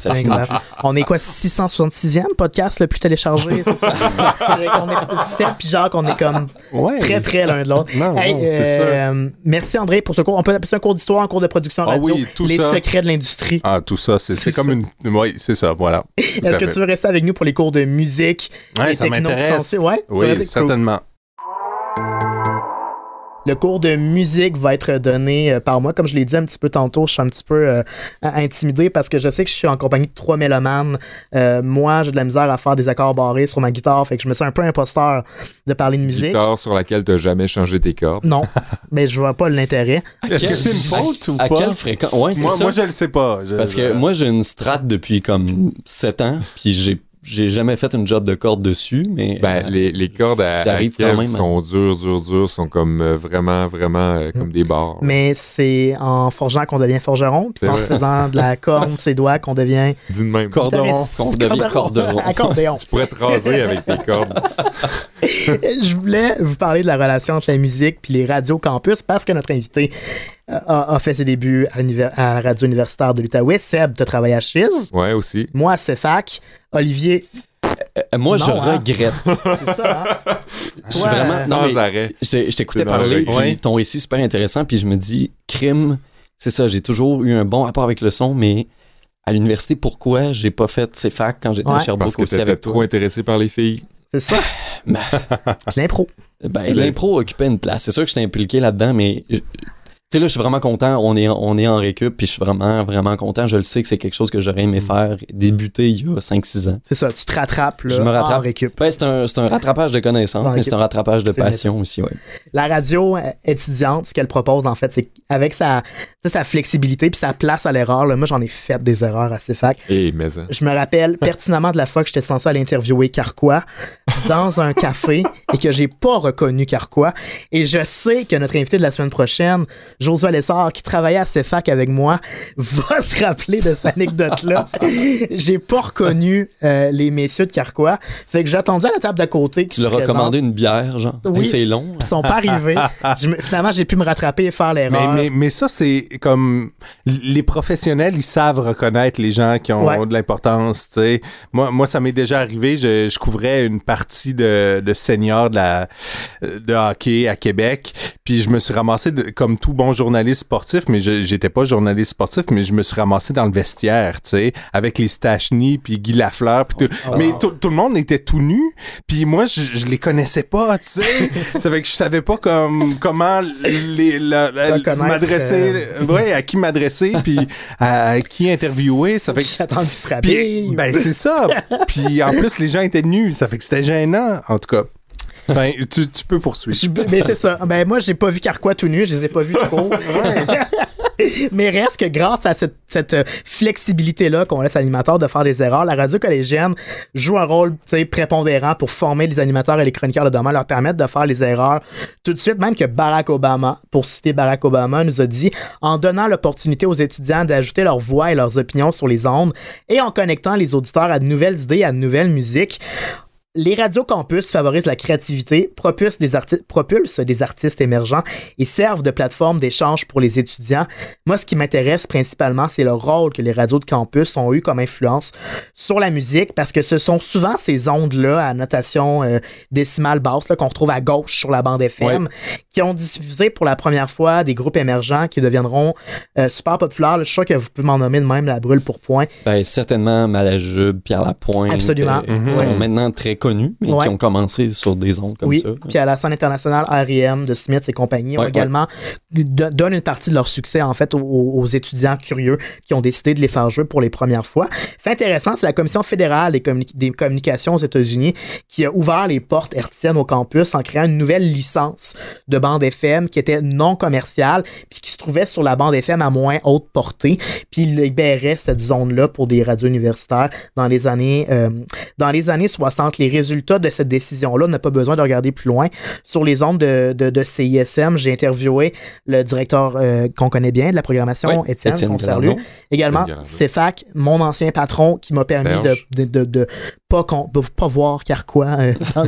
On est quoi, 666e podcast le plus téléchargé? c'est ça? C'est vrai qu'on est Seb puis Jacques, on est comme ouais. très près l'un de l'autre. Non, Hey, non, c'est ça. euh, merci André pour ce cours. On peut appeler ça un cours d'histoire, un cours de production Ah radio. oui, tout les ça. secrets de l'industrie. Ah, tout ça, c'est comme une. Oui, c'est ça, voilà. Est-ce que tu veux rester avec nous pour les cours de musique Ouais, et ça techno qui m'intéresse. sont dessus? Ouais, Oui? Cool. Le cours de musique va être donné euh, par moi. Comme je l'ai dit un petit peu tantôt, je suis un petit peu euh, intimidé parce que je sais que je suis en compagnie de trois mélomanes. Euh, moi, j'ai de la misère à faire des accords barrés sur ma guitare, fait que je me sens un peu imposteur de parler de musique. Guitare sur laquelle tu n'as jamais changé tes cordes. Non, mais je vois pas l'intérêt. Est-ce que c'est une faute ou à pas? quelle fréquence? Ouais, Moi, ça. moi, je le sais pas. Je- Parce que moi, j'ai une strat depuis comme 7 ans, puis j'ai j'ai jamais fait une job de corde dessus, mais Ben, euh, les, les cordes à, à quand même, sont dures, dures, dures, sont comme euh, vraiment, vraiment euh, comme des barres. Mais c'est en forgeant qu'on devient forgeron, puis en vrai. se faisant de la corne, ses doigts, qu'on devient Dis même. Corderon. guitariste. qu'on devient corderon. Accordéon. Tu pourrais te raser avec tes cordes. je voulais vous parler de la relation entre la musique puis les radios campus parce que notre invité a, a fait ses débuts à, la radio universitaire de l'Outaouais. Seb, tu travaillé à Chiz. Ouais, aussi. Moi, à CEFAC. Olivier, euh, moi, Non, je hein? regrette. c'est ça, hein? Je suis Ouais. vraiment. Non, Sans mais arrêt. je t'ai- je t'écoutais parler, puis Ouais. ton récit super intéressant, puis je me dis, crime, c'est ça, j'ai toujours eu un bon rapport avec le son, mais à l'université, pourquoi j'ai pas fait ces facs quand j'étais Ouais. à Sherbrooke Parce que aussi t'étais avec trop intéressé par les filles. C'est ça. L'impro. Ben, l'impro occupait une place. C'est sûr que j'étais impliqué là-dedans, mais euh, sais, là, je suis vraiment content. On est, on est en récup, puis je suis vraiment, vraiment content. Je le sais que c'est quelque chose que j'aurais aimé faire, débuter il y a 5-6 ans. C'est ça. Tu te rattrapes là, Je me rattrape. en récup. Ben, c'est un, c'est un rattrapage de connaissances, mais c'est un rattrapage de passion aussi, ouais. La radio euh, étudiante, ce qu'elle propose, en fait, c'est qu'avec sa, sa flexibilité puis sa place à l'erreur, là, moi, j'en ai fait des erreurs à CEFAC. Et mais hein. Je me rappelle pertinemment de la fois que j'étais censé aller interviewer Carquois dans un café et que j'ai pas reconnu Carquois. Et je sais que notre invité de la semaine prochaine, Josué Lessard, qui travaillait à CEFAC avec moi, va se rappeler de cette anecdote-là. j'ai pas reconnu euh, les messieurs de Carquois. Fait que j'ai attendu à la table d'à côté. Tu leur as commandé une bière, genre? Oui. Hey, c'est long. Ils sont pas arrivés. Je finalement, j'ai pu me rattraper et faire Mais, l'erreur. mais, mais ça, c'est comme. Les professionnels, ils savent reconnaître les gens qui ont Ouais. de l'importance, tu sais. Moi, moi, ça m'est déjà arrivé, je, je couvrais une partie de, de seniors de, la, de hockey à Québec, puis je me suis ramassé, de- comme tout bon journaliste sportif, mais je j'étais pas journaliste sportif, mais je me suis ramassé dans le vestiaire, tu sais, avec les Stachny, puis Guy Lafleur, puis tout. Oh. Mais tout, tout le monde était tout nu, puis moi, je, je les connaissais pas, tu sais. ça fait que je savais pas comme, comment les, m'adresser, ouais, à qui m'adresser, puis à, à qui interviewer. Ça fait que J'attends qu'ils se rhabillent. ben c'est ça. Puis en plus les gens étaient nus, ça fait que c'était gênant. En tout cas, ben tu, tu peux poursuivre. Je- mais c'est ça. Ben moi, j'ai pas vu Carquois tout nu, je les ai pas vus court. Mais reste que grâce à cette, cette, euh, flexibilité-là qu'on laisse à l'animateur de faire des erreurs, la radio collégienne joue un rôle tu sais, prépondérant pour former les animateurs et les chroniqueurs de demain, leur permettre de faire les erreurs tout de suite, même que Barack Obama, pour citer Barack Obama, nous a dit en donnant l'opportunité aux étudiants d'ajouter leur voix et leurs opinions sur les ondes et en connectant les auditeurs à de nouvelles idées, à de nouvelles musiques, les radios campus favorisent la créativité, propulsent des, arti- propulsent des artistes émergents et servent de plateforme d'échange pour les étudiants. Moi, ce qui m'intéresse principalement, c'est le rôle que les radios de campus ont eu comme influence sur la musique, parce que ce sont souvent ces ondes-là à notation euh, décimale basse qu'on retrouve à gauche sur la bande FM, qui ont diffusé pour la première fois des groupes émergents qui deviendront euh, super populaires. Je suis sûr que vous pouvez m'en nommer de même la brûle pour point. Ben, certainement Malajube, Pierre Lapointe. Absolument. euh, Mhm. sont maintenant très connus, mais Ouais. qui ont commencé sur des ondes comme oui, ça. puis à la scène internationale, R.E.M. de Smith et compagnie ont Ouais, également don- donnent une partie de leur succès en fait aux, aux étudiants curieux qui ont décidé de les faire jouer pour les premières fois. Fait intéressant, c'est la Commission fédérale des, communi- des communications aux États-Unis qui a ouvert les portes hertziennes au campus en créant une nouvelle licence de bande FM qui était non commerciale puis qui se trouvait sur la bande FM à moins haute portée puis il libérait cette zone-là pour des radios universitaires dans les années euh, dans les années 60. Les résultats de cette décision-là, on n'a pas besoin de regarder plus loin. Sur les ondes de, de, de CISM, j'ai interviewé le directeur euh, qu'on connaît bien de la programmation, Oui, Étienne, qu'on salue. Également. CEFAC, mon ancien patron qui m'a permis de pas, con- de pas voir Carquois euh, dans,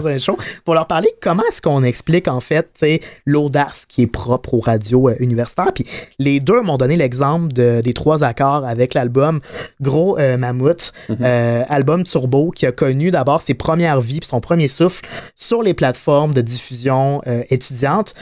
dans un show pour leur parler comment est-ce qu'on explique en fait l'audace qui est propre aux radios euh, universitaires? Puis les deux m'ont donné l'exemple de- des trois accords avec l'album Gros euh, Mammouth, euh, album Turbo qui a connu d'abord ses premières vies puis son premier souffle sur les plateformes de diffusion euh, étudiantes.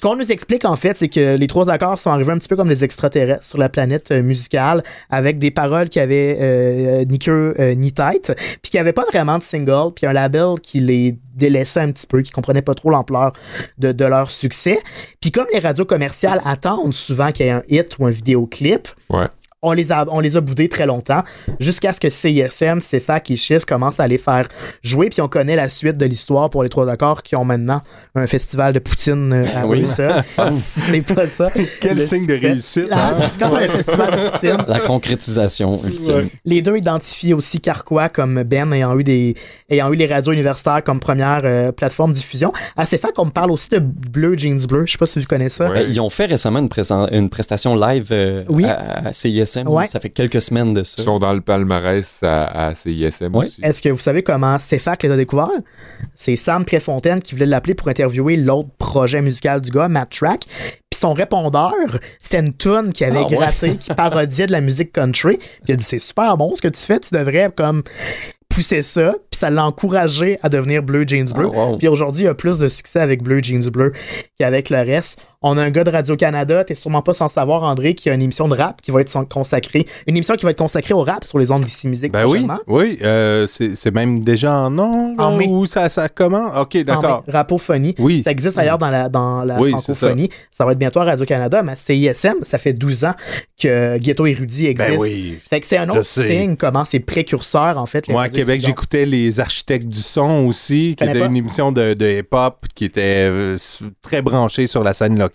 Ce qu'on nous explique en fait, c'est que les trois accords sont arrivés un petit peu comme des extraterrestres sur la planète euh, musicale avec des paroles qui avaient euh, ni queue euh, ni tête, puis qui n'avaient pas vraiment de single, puis un label qui les délaissait un petit peu, qui comprenait pas trop l'ampleur de, de leur succès. Puis comme les radios commerciales attendent souvent qu'il y ait un hit ou un vidéoclip, Ouais. On les a, on les a boudés très longtemps, jusqu'à ce que CISM, CFAC et SHIS commencent à les faire jouer, puis on connaît la suite de l'histoire pour les trois accords qui ont maintenant un festival de poutine euh, à Oui. si c'est pas ça. Quel le signe de réussite, Ah, hein? quand un festival de poutine. La concrétisation ultime. Les deux identifient aussi Carquois comme Ben ayant eu des ayant eu les radios universitaires comme première euh, plateforme de diffusion. À ces faits qu'on me parle aussi de Bleu Jeans Bleu. Je sais pas si vous connaissez ça. Ouais. Ben, ils ont fait récemment une, prestation live euh, Oui. à, à CISM. Ouais. Ça fait quelques semaines de Ils ça. sont dans le palmarès à, à CISM Ouais. aussi. Est-ce que vous savez comment CFAC les a découverts? C'est Sam Préfontaine qui voulait l'appeler pour interviewer l'autre projet musical du gars, Matt Track. Puis son répondeur, c'était une tune qui avait Ah ouais? gratté, qui parodiait de la musique country. Puis il a dit C'est super bon ce que tu fais, tu devrais comme pousser ça. Puis ça l'a encouragé à devenir Bleu Jeans Bleu. Wow. Puis aujourd'hui, il a plus de succès avec Bleu Jeans Bleu qu'avec le reste. On a un gars de Radio-Canada, t'es sûrement pas sans savoir, André, qui a une émission de rap qui va être consacrée. Une émission qui va être consacrée au rap sur les ondes d'ici musique Ben oui, oui, euh, c'est même déjà en non, En mai. ou ça, ça commence? Ok, d'accord. Rapophonie. Oui. Ça existe ailleurs dans la, dans la Oui, francophonie. Ça. va être bientôt à Radio-Canada, mais CISM, ça fait 12 ans que Ghetto Érudit existe. Ben oui. Fait que c'est un autre signe comment c'est précurseur, en fait. Moi, à Québec, j'écoutais Les Architectes du Son aussi, qui était pas. une émission de, de hip-hop qui était euh, très branchée sur la scène locale.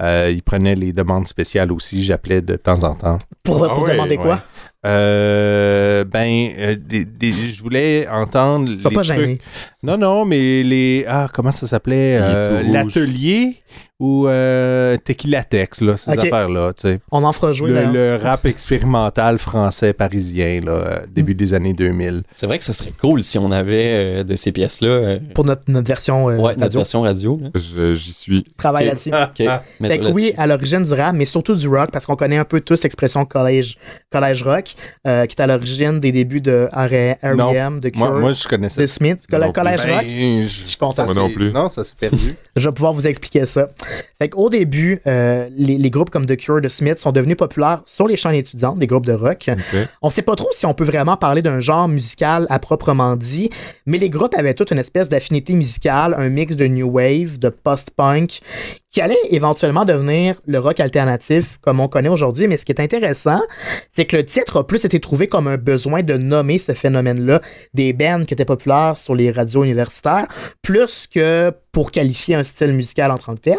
Euh, ils prenaient les demandes spéciales aussi, j'appelais de temps en temps. Pour, Ah demander quoi? ouais. Euh, ben, euh, des- des- je voulais entendre. Sois les pas trucs- gêné. Non, non, mais les. Ah, comment ça s'appelait? Euh. L'atelier ou euh, Tequila Tex, là, ces affaires-là, tu sais. On en fera jouer. Le, le rap expérimental français parisien, là, euh, début des années 2000. C'est vrai que ce serait cool si on avait euh, de ces pièces-là. euh, Pour notre, notre version euh, ouais, notre radio. version radio. Je- J'y suis. Travail Ok. là-dessus. Ok, Fait mets-toi que oui, à l'origine du rap, mais surtout du rock, parce qu'on connaît un peu tous l'expression collège, collège rock, euh, qui est à l'origine des débuts de R.E.M., de Cure, Moi, moi, je connaissais de Smith. Coll- Non plus. collège rock? Ben, Je suis content. Moi non plus. Non, ça s'est perdu. Je vais pouvoir vous expliquer ça. Fait qu'au début, euh, les, les groupes comme The Cure, de Smith sont devenus populaires sur les chaînes étudiantes, des groupes de rock. On sait pas trop si on peut vraiment parler d'un genre musical à proprement dit, mais les groupes avaient toute une espèce d'affinité musicale, un mix de new wave, de post-punk, qui allait éventuellement devenir le rock alternatif comme on connaît aujourd'hui. Mais ce qui est intéressant, c'est que le titre a plus été trouvé comme un besoin de nommer ce phénomène-là des bands qui étaient populaires sur les radios universitaires, plus que pour qualifier un style musical en tant que tel.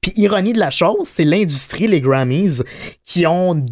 Puis, ironie de la chose, c'est l'industrie, les Grammys, qui ont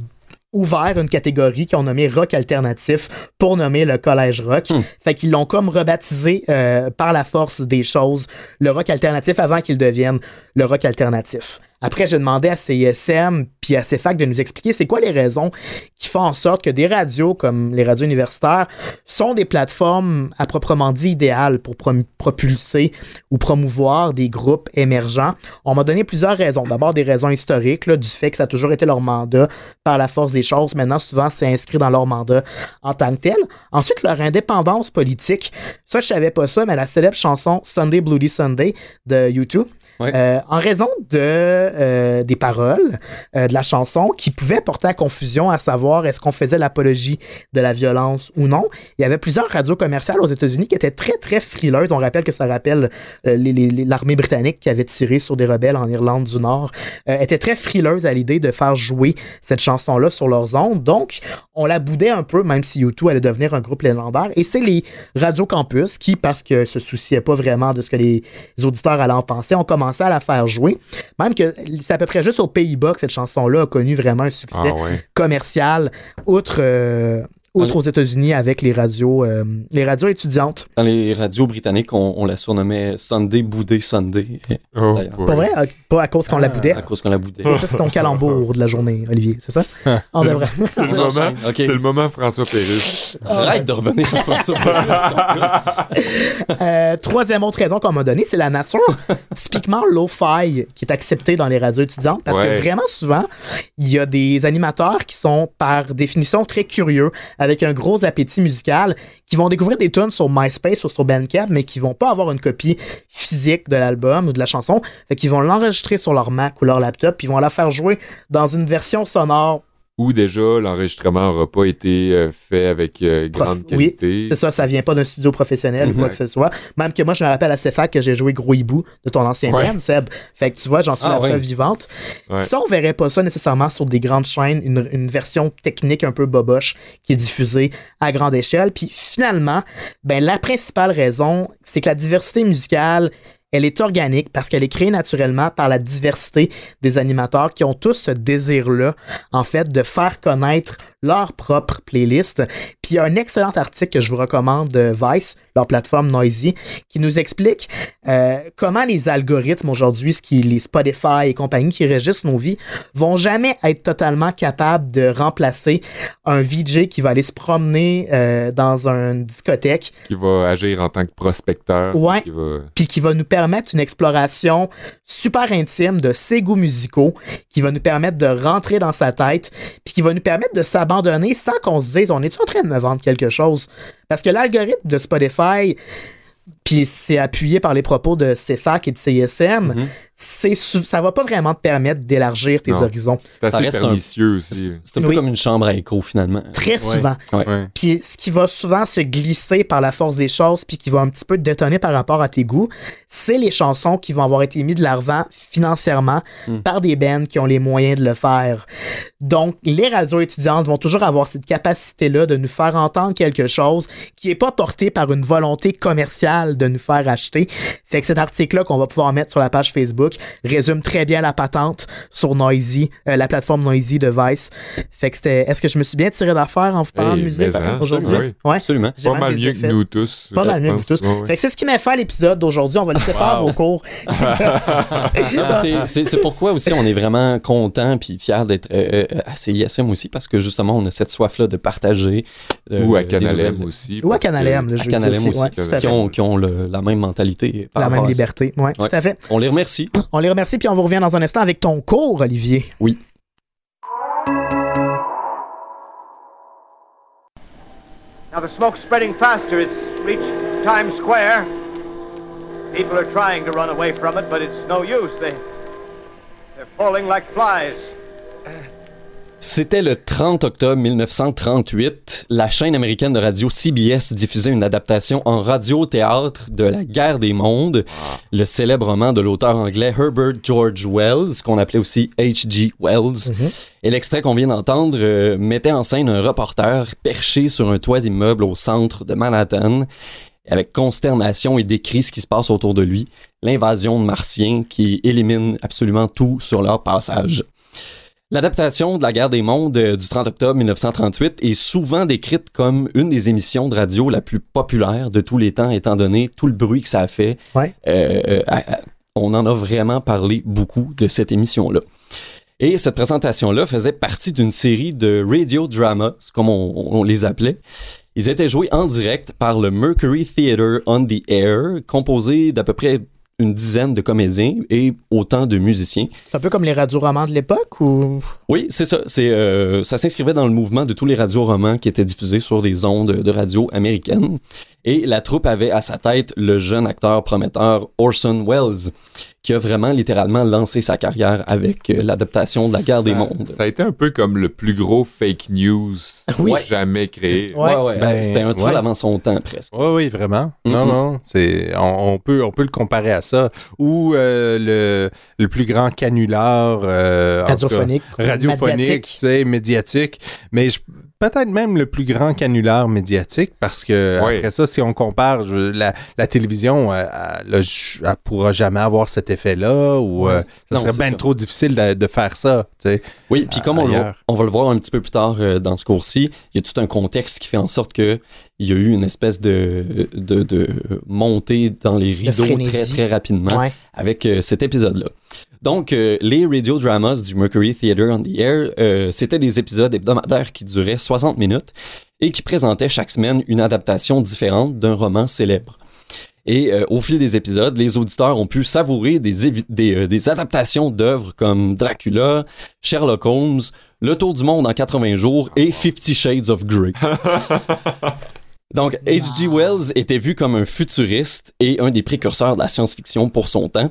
ouvert une catégorie qu'ils ont nommé rock alternatif pour nommer le collège rock. Hmm. Fait qu'ils l'ont comme rebaptisé euh, par la force des choses le rock alternatif avant qu'il devienne le rock alternatif. Après, j'ai demandé à CISM puis à CFAC de nous expliquer c'est quoi les raisons qui font en sorte que des radios comme les radios universitaires sont des plateformes à proprement dit idéales pour propulser ou promouvoir des groupes émergents. On m'a donné plusieurs raisons. D'abord, des raisons historiques, là, du fait que ça a toujours été leur mandat par la force des choses. Maintenant, souvent, c'est inscrit dans leur mandat en tant que tel. Ensuite, leur indépendance politique. Ça, je savais pas ça, mais la célèbre chanson Sunday Bloody Sunday de YouTube. Euh, en raison de, euh, des paroles euh, de la chanson qui pouvaient porter à confusion à savoir est-ce qu'on faisait l'apologie de la violence ou non. Il y avait plusieurs radios commerciales aux États-Unis qui étaient très, très frileuses. On rappelle que ça rappelle l'armée britannique qui avait tiré sur des rebelles en Irlande du Nord, était très frileuse à l'idée de faire jouer cette chanson-là sur leurs ondes. Donc, on la boudait un peu, même si U2 allait devenir un groupe légendaire. Et c'est les radios campus qui, parce que se souciaient pas vraiment de ce que les auditeurs allaient en penser, ont commencé à la faire jouer. Même que c'est à peu près juste aux Pays-Bas que cette chanson-là a connu vraiment un succès Ah ouais. commercial, outre, euh, outre aux États-Unis avec les radios, euh, les radios étudiantes. Dans les radios britanniques, on, on la surnommait Sunday Boudé Sunday. Oh. Pas vrai? Euh, Pas à cause qu'on la boudait? À cause qu'on la boudait. Ça, c'est ton calembour de la journée, Olivier, c'est ça? On C'est- devrait. C'est le, moment, c'est le moment François Pérus. Arrête de revenir à François Pérus. Euh, troisième autre raison qu'on m'a donnée, c'est la nature typiquement low-fi qui est acceptée dans les radios étudiantes parce Ouais. que vraiment souvent, il y a des animateurs qui sont par définition très curieux avec un gros appétit musical qui vont découvrir des tunes sur MySpace ou sur Bandcamp mais qui vont pas avoir une copie physique de l'album ou de la chanson, qu'ils vont l'enregistrer sur leur Mac ou leur laptop puis ils vont la faire jouer dans une version sonore Où déjà l'enregistrement n'aura pas été euh, fait avec euh, grande Prof- oui, qualité. C'est ça, ça vient pas d'un studio professionnel ou quoi que ce soit. Même que moi, je me rappelle à CFAC que j'ai joué Gros Hibou de ton ancien Ouais. band, Seb. Fait que tu vois, j'en suis Ah, la ouais. preuve vivante. Ouais. Ça, on verrait pas ça nécessairement sur des grandes chaînes, une, une version technique un peu boboche qui est diffusée à grande échelle. Puis finalement, ben, la principale raison, c'est que la diversité musicale elle est organique parce qu'elle est créée naturellement par la diversité des animateurs qui ont tous ce désir-là, en fait, de faire connaître leur propre playlist. Puis il y a un excellent article que je vous recommande de Vice, leur plateforme Noisy, qui nous explique euh, comment les algorithmes aujourd'hui, ce qui les Spotify et compagnie qui régissent nos vies, vont jamais être totalement capables de remplacer un VJ qui va aller se promener euh, dans une discothèque Qui va agir en tant que prospecteur. Ouais. Qui va... puis qui va nous permettre une exploration super intime de ses goûts musicaux, qui va nous permettre de rentrer dans sa tête, puis qui va nous permettre de s'abandonner sans qu'on se dise on est en train de me vendre quelque chose? Parce que l'algorithme de Spotify puis c'est appuyé par les propos de CFAC et de CISM, Mhm. C'est ça va pas vraiment te permettre d'élargir tes Non. horizons. C'est Ça un- pernicieux aussi. C'est un peu Oui. comme une chambre à écho, finalement. Très souvent. Ouais. Puis ce qui va souvent se glisser par la force des choses, puis qui va un petit peu te détonner par rapport à tes goûts, c'est les chansons qui vont avoir été mises de l'avant financièrement Mm. par des bands qui ont les moyens de le faire. Donc, les radios étudiantes vont toujours avoir cette capacité-là de nous faire entendre quelque chose qui n'est pas porté par une volonté commerciale de nous faire acheter. Fait que cet article-là qu'on va pouvoir mettre sur la page Facebook résume très bien la patente sur Noisy, euh, la plateforme Noisy de Vice. Fait que c'était. Est-ce que je me suis bien tiré d'affaire en vous parlant Hey, de musique en, aujourd'hui? oui. Ouais. Absolument. Pas mal mieux que nous tous. Pas mal mieux que vous pense. tous. Ouais, ouais. Fait que c'est ce qui fin à l'épisode d'aujourd'hui. On va laisser faire vos cours. C'est- pourquoi aussi on est vraiment content puis fier d'être euh, euh, à CISM aussi parce que justement on a cette soif là de partager euh, Ou à des Canal M nouvelles- aussi. Ou à parce que- Canal M, le jeu aussi, ouais, qui fait. ont, qui ont le- la même mentalité par La rapport même liberté. Ouais. tout à fait. on les remercie On les remercie, puis on vous revient dans un instant avec ton cours, Olivier. oui Now the smoke's spreading faster. It's reached Times Square. People are trying to run away from it, but it's no use. They, they're falling like flies. C'était le 30 octobre 1938. La chaîne américaine de radio CBS diffusait une adaptation en radio-théâtre de La guerre des mondes, le célèbre roman de l'auteur anglais Herbert George Wells, qu'on appelait aussi H.G. Wells. Et l'extrait qu'on vient d'entendre euh, mettait en scène un reporter perché sur un toit d'immeuble au centre de Manhattan. Avec consternation, il décrit ce qui se passe autour de lui, l'invasion de Martiens qui élimine absolument tout sur leur passage. L'adaptation de la guerre des mondes euh, du 30 octobre 1938 est souvent décrite comme une des émissions de radio la plus populaire de tous les temps, étant donné tout le bruit que ça a fait. Ouais. Euh, euh, on en a vraiment parlé beaucoup de cette émission-là. Et cette présentation-là faisait partie d'une série de radio dramas, comme on, on les appelait. Ils étaient joués en direct par le Mercury Theatre on the Air, composé d'à peu près une dizaine de comédiens et autant de musiciens. C'est un peu comme les radioromans de l'époque ou? Oui, c'est ça. C'est, euh, ça s'inscrivait dans le mouvement de tous les radioromans qui étaient diffusés sur des ondes de radio américaines. Et la troupe avait à sa tête le jeune acteur prometteur Orson Welles, qui a vraiment littéralement lancé sa carrière avec euh, l'adaptation de la guerre des Ça- mondes. Ça a été un peu comme le plus gros fake news Oui. jamais créé. Ouais. Ouais, ouais, Ben, C'était un troll ouais. avant son temps, presque. Oui, oui, vraiment. Non, Mhm. non. C'est, on, on peut, on peut le comparer à ça. Ou euh, le, le plus grand canular euh, Radiophonique. radiophonique, médiatique. tu sais, médiatique. Mais je- peut-être même le plus grand canular médiatique parce que Ouais. après ça, si on compare je- la, la télévision, euh, elle, elle, elle pourra jamais avoir cet effet-là ou euh, ça Non, serait bien ça. trop difficile de, de faire ça. tu sais. Oui, puis comme on, le- ailleurs. on va le voir un petit peu plus tard euh, dans ce cours-ci, il y a tout un contexte qui fait en sorte que il y a eu une espèce de, de, de montée dans les rideaux très, très rapidement Ouais. avec euh, cet épisode-là. Donc, euh, les radio dramas du Mercury Theatre on the Air, euh, c'était des épisodes hebdomadaires qui duraient 60 minutes et qui présentaient chaque semaine une adaptation différente d'un roman célèbre. Et euh, au fil des épisodes, les auditeurs ont pu savourer des, euh, des adaptations d'œuvres comme Dracula, Sherlock Holmes, Le Tour du Monde en 80 jours et Fifty Shades of Grey. Donc, H.G. Wells était vu comme un futuriste et un des précurseurs de la science-fiction pour son temps.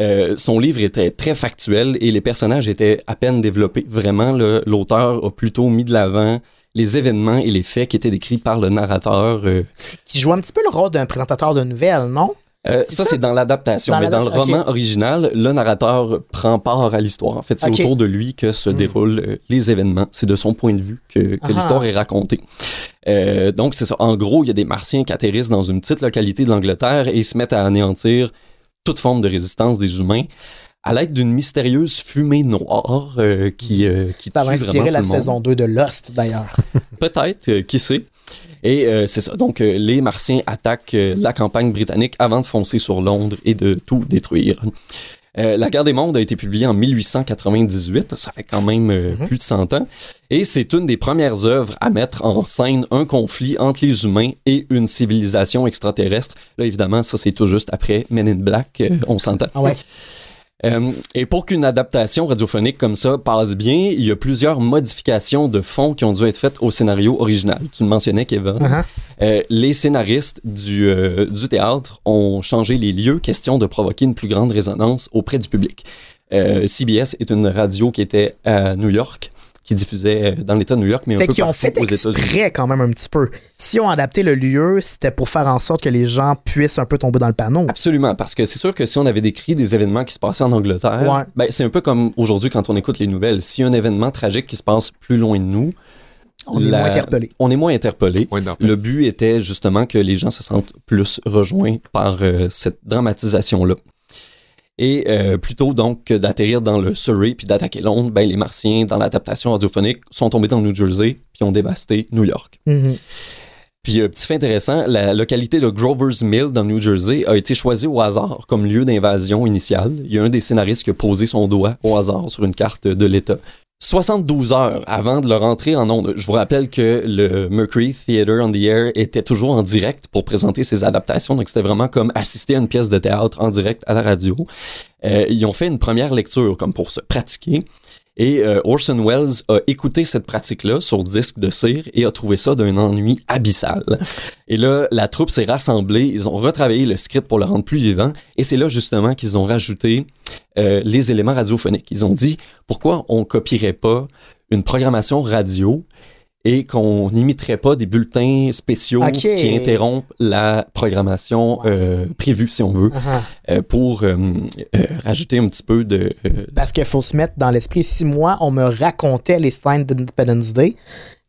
Euh, son livre était très factuel et les personnages étaient à peine développés. Vraiment, l'auteur a plutôt mis de l'avant les événements et les faits qui étaient décrits par le narrateur. euh, Qui joue un petit peu le rôle d'un présentateur de nouvelles, non? Euh, ça, ça? c'est dans l'adaptation. Dans Mais dans le roman original, le narrateur prend part à l'histoire. En fait, c'est autour de lui que se Hmm. déroulent euh, les événements. C'est de son point de vue que, que Ah. l'histoire est racontée. Euh, donc, c'est ça. En gros, il y a des martiens qui atterrissent dans une petite localité de l'Angleterre et ils se mettent à anéantir toute forme de résistance des humains à l'aide d'une mystérieuse fumée noire euh, qui, euh, qui Ça tue va vraiment inspirer la tout le monde. saison 2 de Lost, d'ailleurs. Peut-être, euh, qui sait. Et euh, c'est ça. Donc, euh, les Martiens attaquent euh, la campagne britannique avant de foncer sur Londres et de tout détruire. La guerre des mondes a été publiée en 1898, ça fait quand même Mhm. plus de 100 ans, et c'est une des premières œuvres à mettre en scène un conflit entre les humains et une civilisation extraterrestre. Là, évidemment, ça c'est tout juste après Men in Black, on s'entend. Ah ouais. Euh, et pour qu'une adaptation radiophonique comme ça passe bien, il y a plusieurs modifications de fond qui ont dû être faites au scénario original. Tu le mentionnais, Kevin. Uh-huh. Euh, les scénaristes du, euh, du théâtre ont changé les lieux, question de provoquer une plus grande résonance auprès du public. CBS est une radio qui était à New York, qui diffusait euh, dans l'État de New York, mais un Fait peu qu'ils ont fait aux exprès quand même un petit peu. Si on adapté le lieu, c'était pour faire en sorte que les gens puissent un peu tomber dans le panneau. Absolument, parce que c'est sûr que si on avait décrit des événements qui se passaient en Angleterre, Ouais. ben, c'est un peu comme aujourd'hui quand on écoute les nouvelles. Si un événement tragique qui se passe plus loin de nous, On est moins interpellé. on est moins interpellé. Le but était justement que les gens se sentent plus rejoints par euh, cette dramatisation-là. Et euh, plutôt donc que d'atterrir dans le Surrey puis d'attaquer Londres, ben, les Martiens, dans l'adaptation radiophonique, sont tombés dans le New Jersey puis ont dévasté New York. Mhm. Puis, euh, petit fait intéressant, la localité de Grover's Mill dans New Jersey a été choisie au hasard comme lieu d'invasion initiale. Il y a un des scénaristes qui a posé son doigt au hasard sur une carte de l'État. 72 heures avant de leur entrée en onde. Je vous rappelle que le Mercury Theatre on the Air était toujours en direct pour présenter ses adaptations, donc c'était vraiment comme assister à une pièce de théâtre en direct à la radio. Euh, ils ont fait une première lecture comme pour se pratiquer. Et euh, Orson Welles a écouté cette pratique-là sur disque de cire et a trouvé ça d'un ennui abyssal. Et là, la troupe s'est rassemblée, ils ont retravaillé le script pour le rendre plus vivant, et c'est là justement qu'ils ont rajouté euh, les éléments radiophoniques. Ils ont dit, pourquoi on copierait pas une programmation radio et qu'on n'imiterait pas des bulletins spéciaux qui interrompent la programmation euh, prévue, si on veut, Uh-huh. euh, pour euh, rajouter un petit peu de... Parce qu'il faut se mettre dans l'esprit. Si moi, on me racontait les scènes d'Independence Day,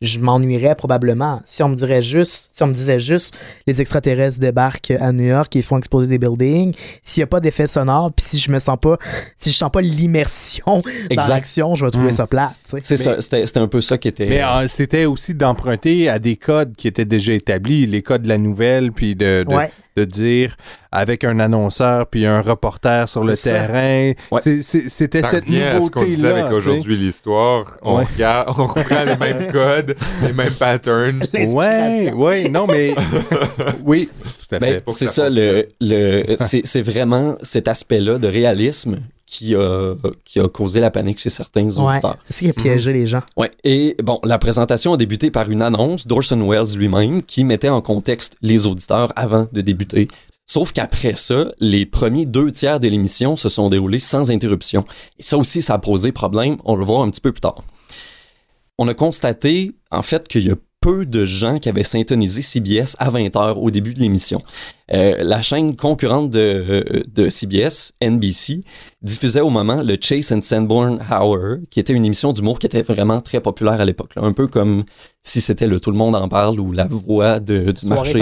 je m'ennuierais probablement. Si on me dirait juste, si on me disait juste, les extraterrestres débarquent à New York et font exploser des buildings, s'il n'y a pas d'effet sonore, puis si je me sens pas, si je sens pas l'immersion dans l'action, je vais trouver Mm. ça sais. C'est ça, c'était un peu ça qui était... Mais euh, c'était aussi d'emprunter à des codes qui étaient déjà établis, les codes de la nouvelle, puis de, de, Ouais. De dire avec un annonceur puis un reporter sur le ça. terrain. Ouais. C'était cette revient à ce qu'on disait nouveauté-là. avec aujourd'hui l'histoire. On Ouais. regarde, on reprend les mêmes codes, les mêmes patterns. Ouais, ouais, non, mais oui, tout à Ben, fait. c'est ça ça, le, le, c'est, c'est vraiment cet aspect-là de réalisme qui a, qui a causé la panique chez certains Ouais, auditeurs. c'est ça qui a piégé les gens. Ouais. Et bon, la présentation a débuté par une annonce d'Orson Welles lui-même qui mettait en contexte les auditeurs avant de débuter. Sauf qu'après ça, les premiers deux tiers de l'émission se sont déroulés sans interruption. Et ça aussi, ça a posé problème. On va le voir un petit peu plus tard. On a constaté, en fait, qu'il y a peu de gens qui avaient syntonisé CBS à 20h au début de l'émission. Euh, la chaîne concurrente de, euh, de CBS, NBC, diffusait au moment le Chase and Sanborn Hour, qui était une émission d'humour qui était vraiment très populaire à l'époque. Un peu comme si c'était le Tout le monde en parle ou la voix de- du marché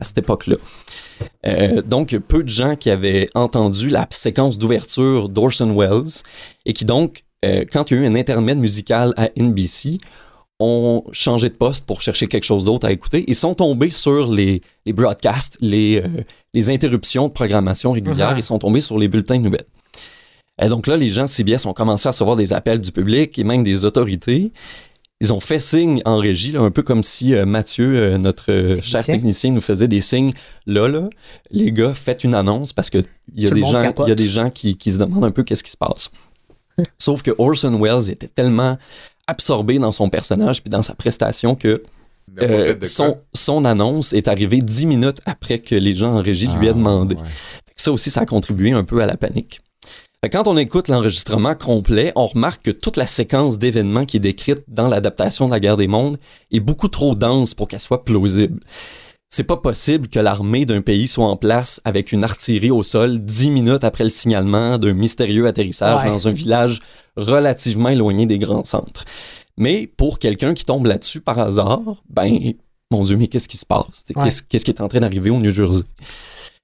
à cette époque-là. Euh, donc, peu de gens qui avaient entendu la séquence d'ouverture d'Orson Welles et qui donc, euh, quand il y a eu un intermède musical à NBC, ont changé de poste pour chercher quelque chose d'autre à écouter. Ils sont tombés sur les, les broadcasts, les, euh, les interruptions de programmation régulière. Ils sont tombés sur les bulletins de nouvelles. Et donc là, les gens de CBS ont commencé à recevoir des appels du public et même des autorités. Ils ont fait signe en régie, là, un peu comme si euh, Mathieu, euh, notre euh, chef Technicien. nous faisait des signes. Là, là, les gars, faites une annonce parce que il y y a des gens qui, qui se demandent un peu qu'est-ce qui se passe. Sauf que Orson Welles était tellement absorbé dans son personnage puis dans sa prestation que euh, son, son annonce est arrivée dix minutes après que les gens en régie lui aient Ah, demandé. ouais. Ça aussi, ça a contribué un peu à la panique. Quand on écoute l'enregistrement complet, on remarque que toute la séquence d'événements qui est décrite dans l'adaptation de la guerre des mondes est beaucoup trop dense pour qu'elle soit plausible. C'est pas possible que l'armée d'un pays soit en place avec une artillerie au sol dix minutes après le signalement d'un mystérieux atterrissage Ouais. dans un village relativement éloigné des grands centres. Mais pour quelqu'un qui tombe là-dessus par hasard, ben, mon Dieu, mais qu'est-ce qui se passe? Ouais. Qu'est-ce qu'est-ce qui est en train d'arriver au New Jersey?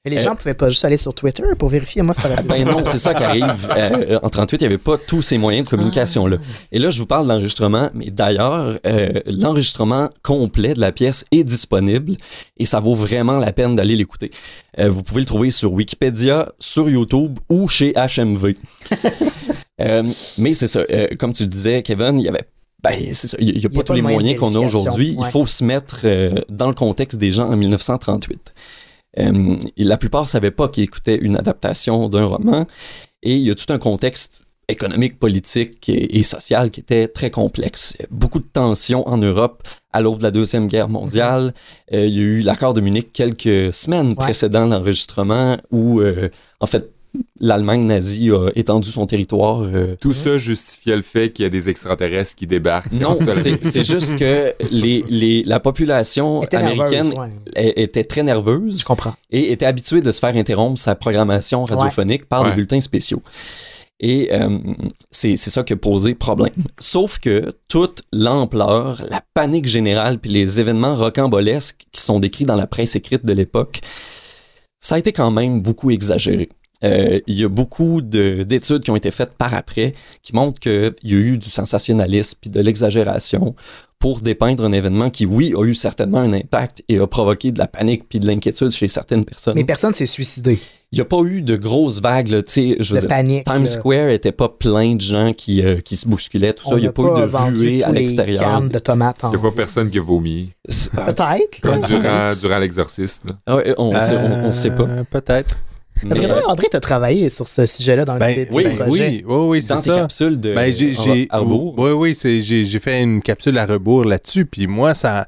Et les Euh, gens pouvaient pas juste aller sur Twitter pour vérifier. Moi, ça Ben non, c'est ça qui arrive. Euh, en 38, il n'y avait pas tous ces moyens de communication-là. Et là, je vous parle de l'enregistrement, mais d'ailleurs, euh, l'enregistrement complet de la pièce est disponible et ça vaut vraiment la peine d'aller l'écouter. Euh, vous pouvez le trouver sur Wikipédia, sur YouTube ou chez HMV. Euh, mais c'est ça, euh, comme tu disais, Kevin, il y avait ben, ça. Il n'y a, pas tous les moyens qu'on a aujourd'hui. Il faut se mettre euh, dans le contexte des gens en 1938. Euh, la plupart ne savaient pas qu'ils écoutaient une adaptation d'un roman. Et il y a tout un contexte économique, politique et, et social qui était très complexe. Beaucoup de tensions en Europe à l'aube de la Deuxième Guerre mondiale. Euh, il y a eu l'accord de Munich quelques semaines précédant l'enregistrement où, euh, en fait, l'Allemagne nazie a étendu son territoire. euh, Tout ça justifiait le fait qu'il y a des extraterrestres qui débarquent. non, c'est juste que les, les, la population Était américaine nerveuse, ouais. est- était très nerveuse Je comprends. et était habituée de se faire interrompre sa programmation radiophonique par Ouais. des bulletins spéciaux. Et euh, c'est c'est ça qui a posé problème. Sauf que toute l'ampleur, la panique générale, puis les événements rocambolesques qui sont décrits dans la presse écrite de l'époque, ça a été quand même beaucoup exagéré. Euh, Il y a beaucoup de- d'études qui ont été faites par après qui montrent qu'il y a eu du sensationnalisme puis de l'exagération pour dépeindre un événement qui, oui, a eu certainement un impact et a provoqué de la panique puis de l'inquiétude chez certaines personnes. Mais personne s'est suicidé. Il n'y a pas eu de grosses vagues, tu sais, je veux De dire, panique. Times là. Square était pas plein de gens qui, euh, qui se bousculaient, tout ça. On Il n'y a n'a pas, eu de ruée à l'extérieur. Il n'y a pas personne qui a vomi. C'est- Peut-être. durant, durant l'exorcisme. Ah ouais, on ne sait, pas. Euh, Peut-être. Parce que Mais, toi, André, t'as travaillé sur ce sujet-là dans Ben, tes, tes oui, ben projets. oui, oui, oui, c'est ça. capsules de Ben, j'ai, j'ai, à rebours. oui, oui, c'est, j'ai, j'ai fait une capsule à rebours là-dessus, puis moi, ça,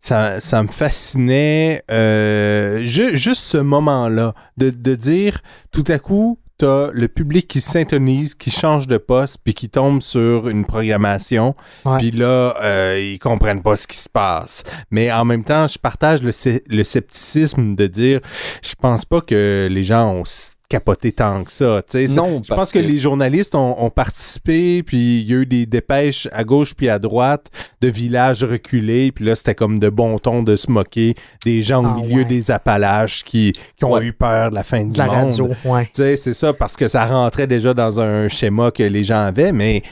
ça, ça me fascinait euh, ju- juste ce moment-là, de, de dire, tout à coup, t'as le public qui s'intonise, qui change de poste, puis qui tombe sur une programmation, puis là, euh, ils comprennent pas ce qui se passe. Mais en même temps, je partage le, le scepticisme de dire, je pense pas que les gens ont capoté tant que ça, Non, je parce pense que, que- les journalistes ont, ont participé, puis il y a eu des dépêches à gauche puis à droite de villages reculés, puis là, c'était comme de bon ton de se moquer des gens Ah, au milieu ouais. des Appalaches qui, qui ont Ouais. eu peur de la fin De du la monde. radio, ouais. Tu sais, c'est ça, parce que ça rentrait déjà dans un schéma que les gens avaient, mais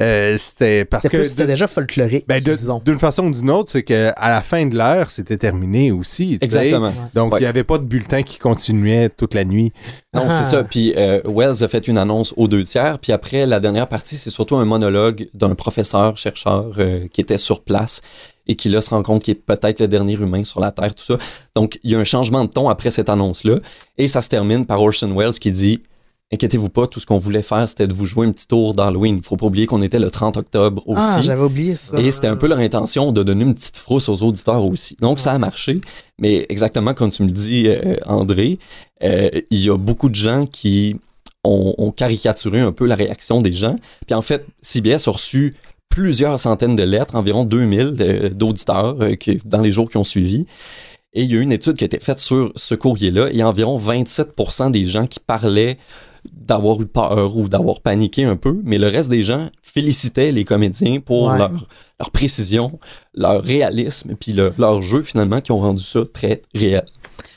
euh, c'était parce que... c'était déjà folklorique, ben, de- disons. d'une façon ou d'une autre, c'est qu'à la fin de l'heure, c'était terminé aussi. Exactement. Donc, il Ouais. n'y avait pas de bulletin qui continuait toute la nuit. Non, Ah. c'est ça. Puis euh, Wells a fait une annonce aux deux tiers. Puis après, la dernière partie, c'est surtout un monologue d'un professeur, chercheur euh, qui était sur place et qui là se rend compte qu'il est peut-être le dernier humain sur la Terre, tout ça. Donc, il y a un changement de ton après cette annonce-là. Et ça se termine par Orson Welles qui dit Inquiétez-vous pas, tout ce qu'on voulait faire, c'était de vous jouer un petit tour d'Halloween. Faut pas oublier qu'on était le 30 octobre aussi. Ah, j'avais oublié ça. Et c'était un peu leur intention de donner une petite frousse aux auditeurs aussi. Donc, ça a marché. Mais exactement comme tu me le dis, euh, André, euh, il y a beaucoup de gens qui ont, ont caricaturé un peu la réaction des gens. Puis en fait, CBS a reçu plusieurs centaines de lettres, environ 2000 euh, d'auditeurs euh, dans les jours qui ont suivi. Et il y a eu une étude qui a été faite sur ce courrier-là. Il y a environ 27 des gens qui parlaient d'avoir eu peur ou d'avoir paniqué un peu, mais le reste des gens félicitaient les comédiens pour Ouais. leur, leur précision, leur réalisme, puis le- leur jeu finalement qui ont rendu ça très réel.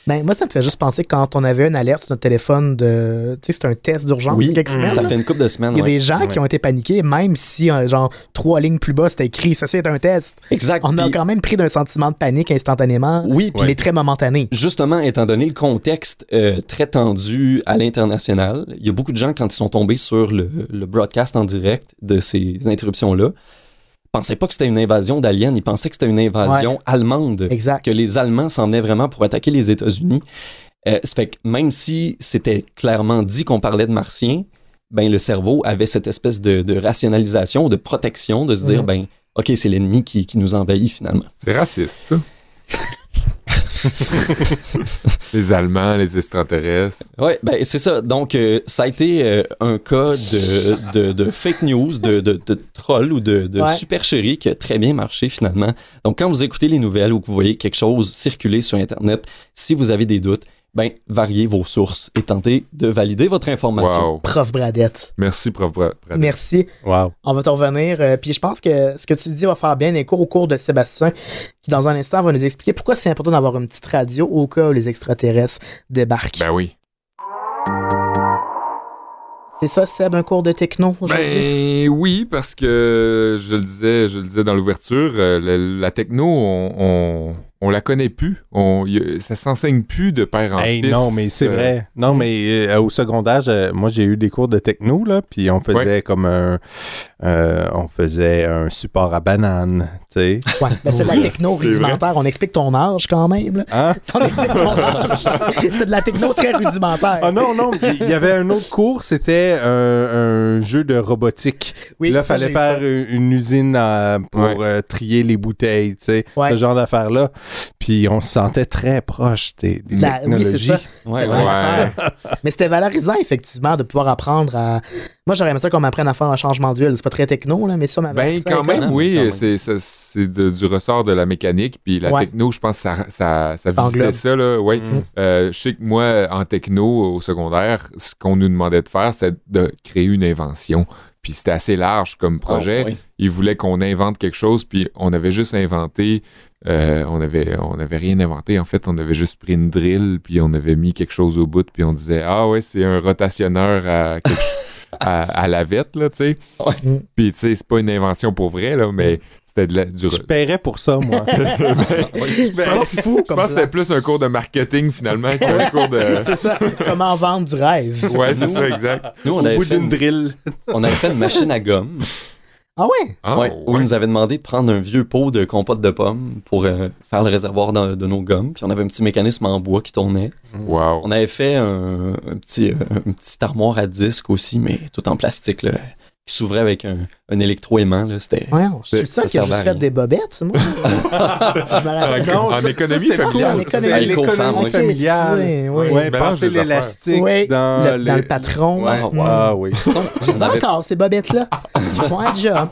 Ben, moi, ça me fait juste penser quand on avait une alerte sur notre téléphone de. Tu sais, c'est un test d'urgence quelques semaines. ça là. fait une couple de semaines. Il y a ouais. des gens qui ont été paniqués, même si, euh, genre, trois lignes plus bas, c'était écrit Ça, c'est un test. Exact. On a Puis- quand même pris d'un sentiment de panique instantanément. Oui, puis il est très momentané. Justement, étant donné le contexte euh, très tendu à l'international, il y a beaucoup de gens, quand ils sont tombés sur le, le broadcast en direct de ces interruptions-là, pensaient pas que c'était une invasion d'aliens, ils pensaient que c'était une invasion allemande, Exact. que les Allemands s'en venaient vraiment pour attaquer les États-Unis. Euh, ça fait que même si c'était clairement dit qu'on parlait de martiens, ben le cerveau avait cette espèce de, de rationalisation, de protection, de se dire, Mhm. ben ok, c'est l'ennemi qui, qui nous envahit finalement. C'est raciste, ça. les Allemands, les extraterrestres. Oui, ben c'est ça. Donc, euh, ça a été euh, un cas de, de, de fake news, de, de, de troll ou de, de Ouais. supercherie qui a très bien marché finalement. Donc, quand vous écoutez les nouvelles ou que vous voyez quelque chose circuler sur Internet, si vous avez des doutes, ben, variez vos sources et tentez de valider votre information. Wow. Prof Bradette. Merci, prof Bra- Bradley. Merci. Wow. On va te revenir. euh, puis je pense que ce que tu dis va faire bien écho au cours de Sébastien, qui dans un instant va nous expliquer pourquoi c'est important d'avoir une petite radio au cas où les extraterrestres débarquent. Ben oui. C'est ça, Seb, un cours de techno aujourd'hui? Ben oui, parce que je le disais, je le disais dans l'ouverture, euh, la, la techno, on, on, on la connaît plus. On, y ça s'enseigne plus de père en Hey, fils. non, mais c'est Euh, vrai. Non, mais euh, au secondaire, moi, j'ai eu des cours de techno, là, puis on faisait comme un... euh, on faisait un support à banane, tu sais. Ouais, ben c'était de la techno rudimentaire. On explique ton âge quand même. là. Hein? On explique ton âge. C'était de la techno très rudimentaire. Ah non, non, il y avait un autre cours, c'était un, un jeu de robotique. oui, là, fallait faire ça. une, une usine à- pour Ouais. euh, trier les bouteilles, tu sais, Ouais. ce genre d'affaires-là. Puis on se sentait très proche des, des La- oui, c'est technologies. ça. Ouais. Mais c'était valorisant, effectivement, de pouvoir apprendre à. Moi, j'aurais aimé ça qu'on m'apprenne à faire un changement d'huile. C'est pas très techno, là, mais ça m'avait Ben, quand même, quand oui, même. c'est du ressort de la mécanique. Puis la Ouais. techno, je pense que ça, ça, ça Ça visitait englobe. ça. Là, ouais. Mm. Euh, je sais que moi, en techno, au secondaire, ce qu'on nous demandait de faire, c'était de créer une invention. Puis c'était assez large comme projet. Oh, oui. Ils voulaient qu'on invente quelque chose, puis on avait juste inventé. euh, on avait on avait rien inventé. En fait, on avait juste pris une drill, puis on avait mis quelque chose au bout, puis on disait Ah ouais, c'est un rotationneur à, quelque ch- à, à la vette, là, tu sais. Ouais. Mm. Puis, tu sais, c'est pas une invention pour vrai, là, mais c'était de la, du. Je Je paierais pour ça, moi. Fou je comme pense que plan. c'était plus un cours de marketing, finalement, qu'un cours de. C'est ça. Comment vendre du rêve. Ouais, c'est ça, exact. Nous, on Au avait, bout fait d'une drill. on avait fait une machine à gomme. Ah ouais? Ah, ouais, où ouais. ils nous avaient demandé de prendre un vieux pot de compote de pommes pour euh, faire le réservoir de, de nos gommes. Puis on avait un petit mécanisme en bois qui tournait. Wow. On avait fait un, un petit, euh, un petit armoire à disque aussi, mais tout en plastique, là, qui s'ouvrait avec un, un électroaimant. Là, c'était... Ouais, je suis Ça ça qui a servait juste fait des bobettes, moi? je me rappelle. En- ça- économie ça, familiale. cool. En économie L'économie familiale. excusez, oui. Ouais, l'élastique Oui, dans, le, les- dans le patron. Ouais. Ah oui. Encore ces bobettes-là. Ils font un job.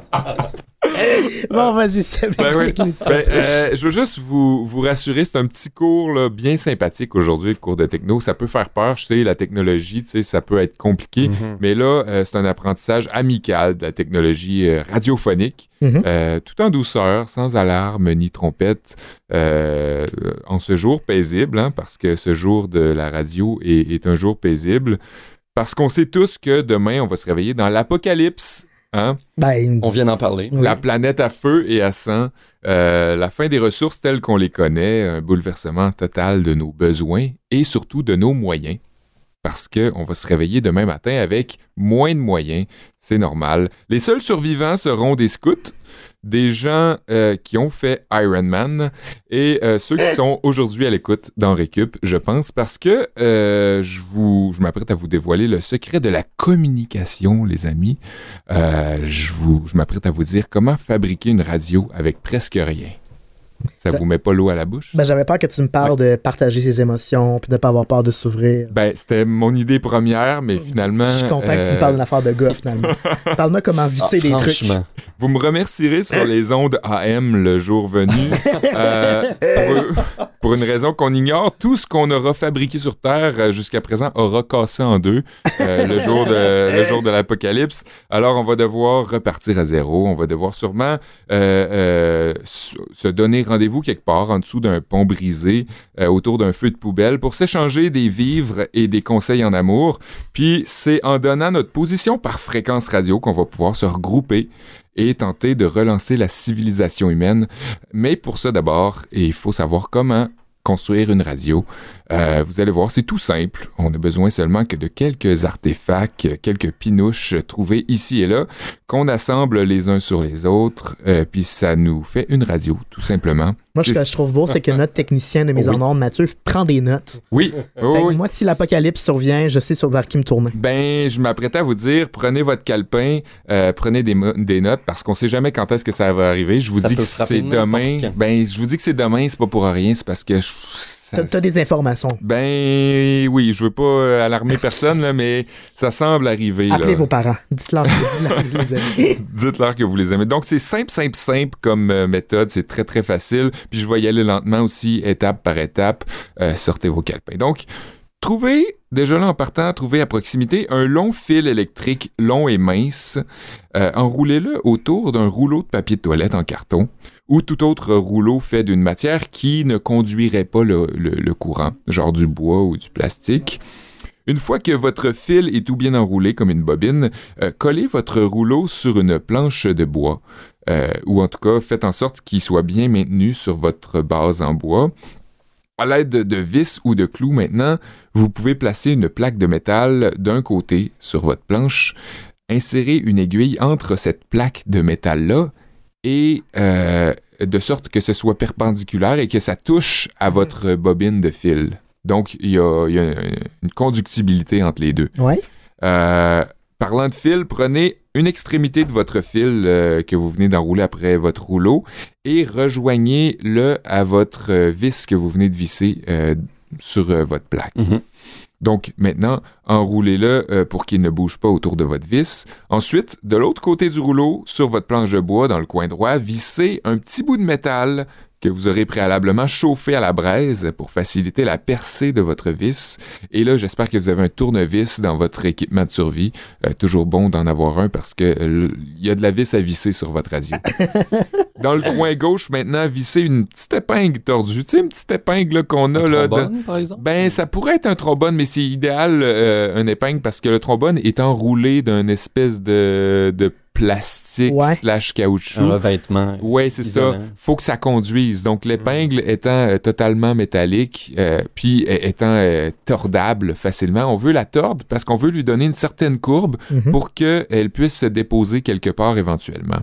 bon, vas-y, Seb, Ben oui. explique-nous ça. Ben, euh, je veux juste vous, vous rassurer, c'est un petit cours là, bien sympathique aujourd'hui, le cours de techno. Ça peut faire peur, je sais, la technologie, tu sais, ça peut être compliqué, Mhm. mais là, euh, c'est un apprentissage amical de la technologie euh, radiophonique, Mhm. euh, tout en douceur, sans alarme ni trompette, euh, en ce jour paisible, hein, parce que ce jour de la radio est, est un jour paisible, parce qu'on sait tous que demain, on va se réveiller dans l'apocalypse. Hein? Ben, On vient d'en parler. oui. La planète à feu et à sang, euh, la fin des ressources telles qu'on les connaît, un bouleversement total de nos besoins et surtout de nos moyens. Parce qu'on va se réveiller demain matin avec moins de moyens, c'est normal. Les seuls survivants seront des scouts, des gens euh, qui ont fait Iron Man et euh, ceux qui sont aujourd'hui à l'écoute dans Récup, je pense, parce que euh, je, vous, je m'apprête à vous dévoiler le secret de la communication, les amis. Je vous, je m'apprête à vous dire comment fabriquer une radio avec presque rien. Ça Ben- vous met pas l'eau à la bouche? Ben, j'avais peur que tu me parles de partager ses émotions puis de pas avoir peur de s'ouvrir. Ben, c'était mon idée première, mais finalement. Je suis content que tu me euh, parles d'une affaire de gars, finalement. Parle-moi comment visser Ah, des trucs. franchement. Vous me remercierez sur les ondes AM le jour venu. Euh, pour, pour une raison qu'on ignore, tout ce qu'on aura fabriqué sur Terre euh, jusqu'à présent aura cassé en deux euh, le jour de, le jour de l'apocalypse. Alors, on va devoir repartir à zéro. On va devoir sûrement euh, euh, se donner rendez-vous quelque part en dessous d'un pont brisé, euh, autour d'un feu de poubelle, pour s'échanger des vivres et des conseils en amour. Puis, c'est en donnant notre position par fréquence radio qu'on va pouvoir se regrouper et tenter de relancer la civilisation humaine. Mais pour ça d'abord, il faut savoir comment construire une radio. Euh, vous allez voir, c'est tout simple. On a besoin seulement que de quelques artefacts, quelques pinouches trouvées ici et là, qu'on assemble les uns sur les autres, euh, puis ça nous fait une radio, tout simplement. Moi, ce que je trouve beau, c'est que notre technicien de mise Oui. en ordre, Mathieu, prend des notes. Oui, oui, Fait que oui. Moi, si l'apocalypse survient, je sais sur vers qui me tourner. Ben, je m'apprêtais à vous dire, prenez votre calepin, euh, prenez des, des notes, parce qu'on sait jamais quand est-ce que ça va arriver. Je vous Ça dis que c'est demain. Ben, je vous dis que c'est demain, c'est pas pour rien, c'est parce que je- ça- T'as des informations. Ben oui, je veux pas euh, alarmer personne, là, mais ça semble arriver. Appelez là. vos parents. Dites-leur que vous les aimez. Dites-leur que vous les aimez. Donc, c'est simple, simple, simple comme euh, méthode. C'est très, très facile. Puis, je vais y aller lentement aussi, étape par étape. Euh, sortez vos calepins. Donc, trouvez, déjà là en partant, trouvez à proximité un long fil électrique long et mince. Euh, enroulez-le autour d'un rouleau de papier de toilette en carton ou tout autre rouleau fait d'une matière qui ne conduirait pas le, courant, genre du bois ou du plastique. Une fois que votre fil est tout bien enroulé comme une bobine, euh, collez votre rouleau sur une planche de bois, euh, ou en tout cas faites en sorte qu'il soit bien maintenu sur votre base en bois. À l'aide de, de vis ou de clous maintenant, vous pouvez placer une plaque de métal d'un côté sur votre planche, insérer une aiguille entre cette plaque de métal-là et euh, de sorte que ce soit perpendiculaire et que ça touche à votre bobine de fil. Donc, il y a, il y a une conductibilité entre les deux. Ouais. Euh, parlant de fil, prenez une extrémité de votre fil euh, que vous venez d'enrouler après votre rouleau et rejoignez-le à votre vis que vous venez de visser euh, sur euh, votre plaque. Mhm. Donc maintenant, enroulez-le euh, pour qu'il ne bouge pas autour de votre vis. Ensuite, de l'autre côté du rouleau, sur votre planche de bois, dans le coin droit, vissez un petit bout de métal que vous aurez préalablement chauffé à la braise pour faciliter la percée de votre vis. Et là, j'espère que vous avez un tournevis dans votre équipement de survie. Euh, toujours bon d'en avoir un parce que euh, il y a de la vis à visser sur votre radio. Dans le coin gauche, maintenant, vissez une petite épingle tordue. Tu sais, une petite épingle qu'on a Un là. de- trombone, par exemple? ben, ça pourrait être un trombone, mais c'est idéal, euh, un épingle, parce que le trombone est enroulé d'une espèce de, de plastique Ouais. slash caoutchouc. Un revêtement. Ouais, c'est ça. Faut que ça conduise. Donc, l'épingle étant euh, totalement métallique, euh, puis euh, étant euh, tordable facilement, on veut la tordre parce qu'on veut lui donner une certaine courbe Mhm. pour qu'elle puisse se déposer quelque part éventuellement.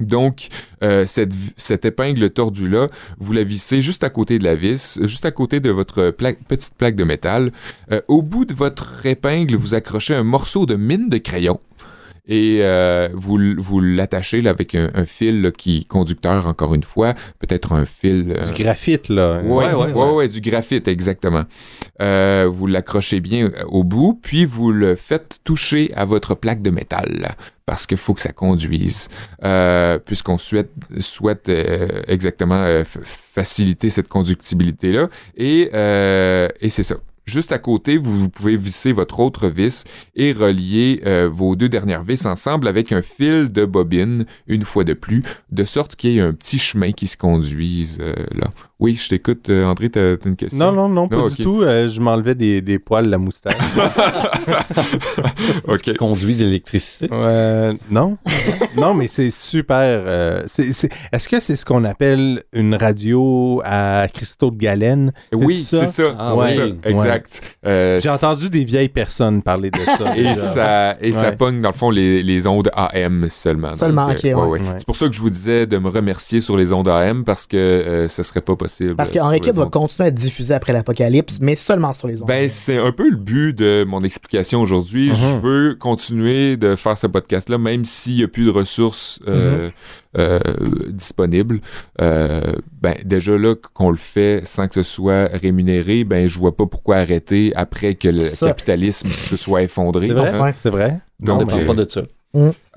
Donc, euh, cette, cette épingle tordue-là, vous la vissez juste à côté de la vis, juste à côté de votre petite plaque de métal. Euh, au bout de votre épingle, vous accrochez un morceau de mine de crayon et euh, vous, vous l'attachez là, avec un, un fil là, qui conducteur, encore une fois, peut-être un fil... euh, Du graphite, là. Ouais, Ouais, ouais, ouais, ouais, du graphite, exactement. Euh, vous l'accrochez bien euh, au bout, puis vous le faites toucher à votre plaque de métal, parce qu'il faut que ça conduise, euh, puisqu'on souhaite, souhaite euh, exactement euh, f- faciliter cette conductibilité-là. Et, euh, et c'est ça. Juste à côté, vous, pouvez visser votre autre vis et relier euh, vos deux dernières vis ensemble avec un fil de bobine, une fois de plus, de sorte qu'il y ait un petit chemin qui se conduise euh, là. Oui, je t'écoute, euh, André, t'as t'as une question? Non, non, non, pas Non, du tout. Euh, je m'enlevais des, des poils, la moustache. ok. Conduisent l'électricité. Euh, non. non, mais c'est super. euh, c'est- c'est- Est-ce que c'est ce qu'on appelle une radio à cristaux de galène? Oui, c'est ça. Ah, ouais. ça, Ouais. exact. Euh, J'ai entendu des vieilles personnes parler de ça. Et ça, et ça pogne, dans le fond, les, les ondes AM seulement. Seulement, Donc, ok, euh, ouais. Ouais. C'est pour ça que je vous disais de me remercier sur les ondes AM parce que euh, ce serait pas possible. Parce euh, que sur Henri les va continuer à diffuser après l'apocalypse, mais seulement sur les ondes. Ben, c'est un peu le but de mon explication aujourd'hui. Je Mhm. veux continuer de faire ce podcast-là, même s'il n'y a plus de ressources euh, euh, disponibles. Euh, ben, déjà là, qu'on le fait sans que ce soit rémunéré, ben, je vois pas pourquoi arrêter après que le capitalisme se soit effondré. C'est vrai? hein. Enfin. C'est vrai? On Donc, ne dépend euh, pas de ça.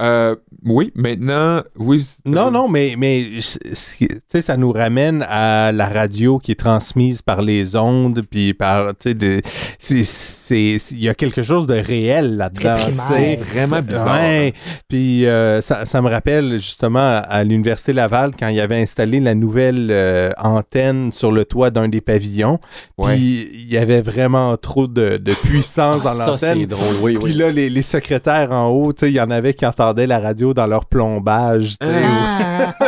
Euh, oui, maintenant, oui. Non, non, mais, mais ça nous ramène à la radio qui est transmise par les ondes, puis par, tu sais, de- c'est- c'est- c'est- il y a quelque chose de réel là-dedans. C'est vraiment bizarre. Ouais, puis euh, ça, ça me rappelle justement à, l'Université Laval quand il avait installé la nouvelle euh, antenne sur le toit d'un des pavillons. Ouais. Puis il y avait vraiment trop de, de puissance Ah, dans ça, c'est l'antenne. drôle, oui, Puis oui. là, les, les secrétaires en haut, tu sais, il y en avait qui entendaient la radio dans leur plombage. Ah!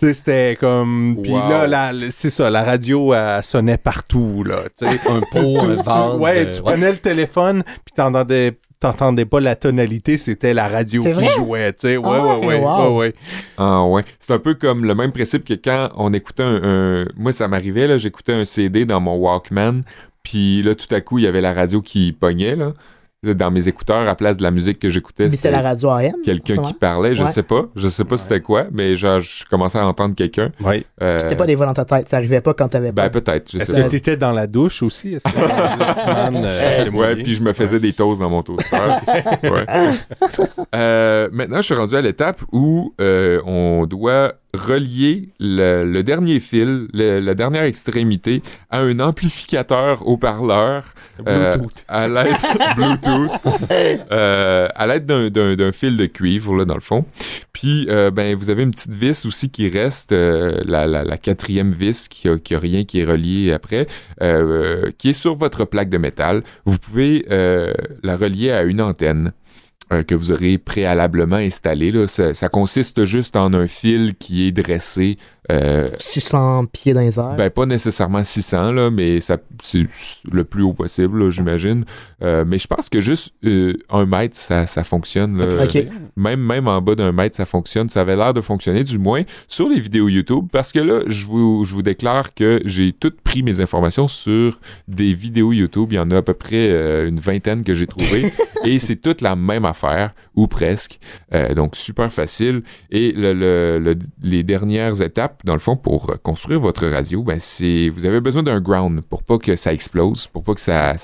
C'était comme. Puis Wow. là, c'est ça, la radio, elle sonnait partout, là. Un pot, un tu- vase. ouais, euh, tu prenais le téléphone, puis t'entendais. T'entendais pas la tonalité, c'était la radio qui vrai? jouait, tu sais. Ouais, Ah ouais, ouais, ouais, wow. ouais, ouais. Ah ouais. C'est un peu comme le même principe que quand on écoutait un... un- Moi, ça m'arrivait, là, j'écoutais un CD dans mon Walkman, puis là, tout à coup, il y avait la radio qui pognait, là. Dans mes écouteurs, à place de la musique que j'écoutais, Mais c'était la radio AM. quelqu'un qui parlait, je Ouais. sais pas, je sais pas c'était quoi, mais genre, je commençais à entendre quelqu'un. Ouais. Euh, C'était pas des voix dans ta tête, ça arrivait pas quand t'avais Ben pas. peut-être, je Est-ce sais que t'étais dans la douche aussi? Est-ce que euh, Ouais, puis je me faisais des toasts dans mon toaster. Ouais. Euh, maintenant, je suis rendu à l'étape où euh, on doit relier le, le dernier fil, le- la dernière extrémité, à un amplificateur haut-parleur euh, Bluetooth. à l'aide Bluetooth, euh, à l'aide d'un- fil de cuivre là dans le fond. Puis euh, ben vous avez une petite vis aussi qui reste, euh, la, la- la quatrième vis qui a, qui a rien qui est relié après, qui est sur votre plaque de métal. Vous pouvez la relier à une antenne. que vous aurez préalablement installée. là. Ça, ça consiste juste en un fil qui est dressé euh, 600 pieds dans les airs? ben, pas nécessairement 600, là, mais ça, c'est le plus haut possible, j'imagine. Euh, mais je pense que juste euh, un mètre, ça, ça fonctionne. là. Même, même en bas d'un mètre, ça fonctionne. Ça avait l'air de fonctionner, du moins, sur les vidéos YouTube, parce que là, je vous, je vous déclare que j'ai tout pris mes informations sur des vidéos YouTube. Il y en a à peu près euh, une vingtaine que j'ai trouvées. et c'est toute la même affaire, ou presque. Euh, donc, super facile. Et le- le- le- les dernières étapes, dans le fond, pour construire votre radio, ben, vous avez besoin d'un ground pour pas que ça explose, pour pas que ça,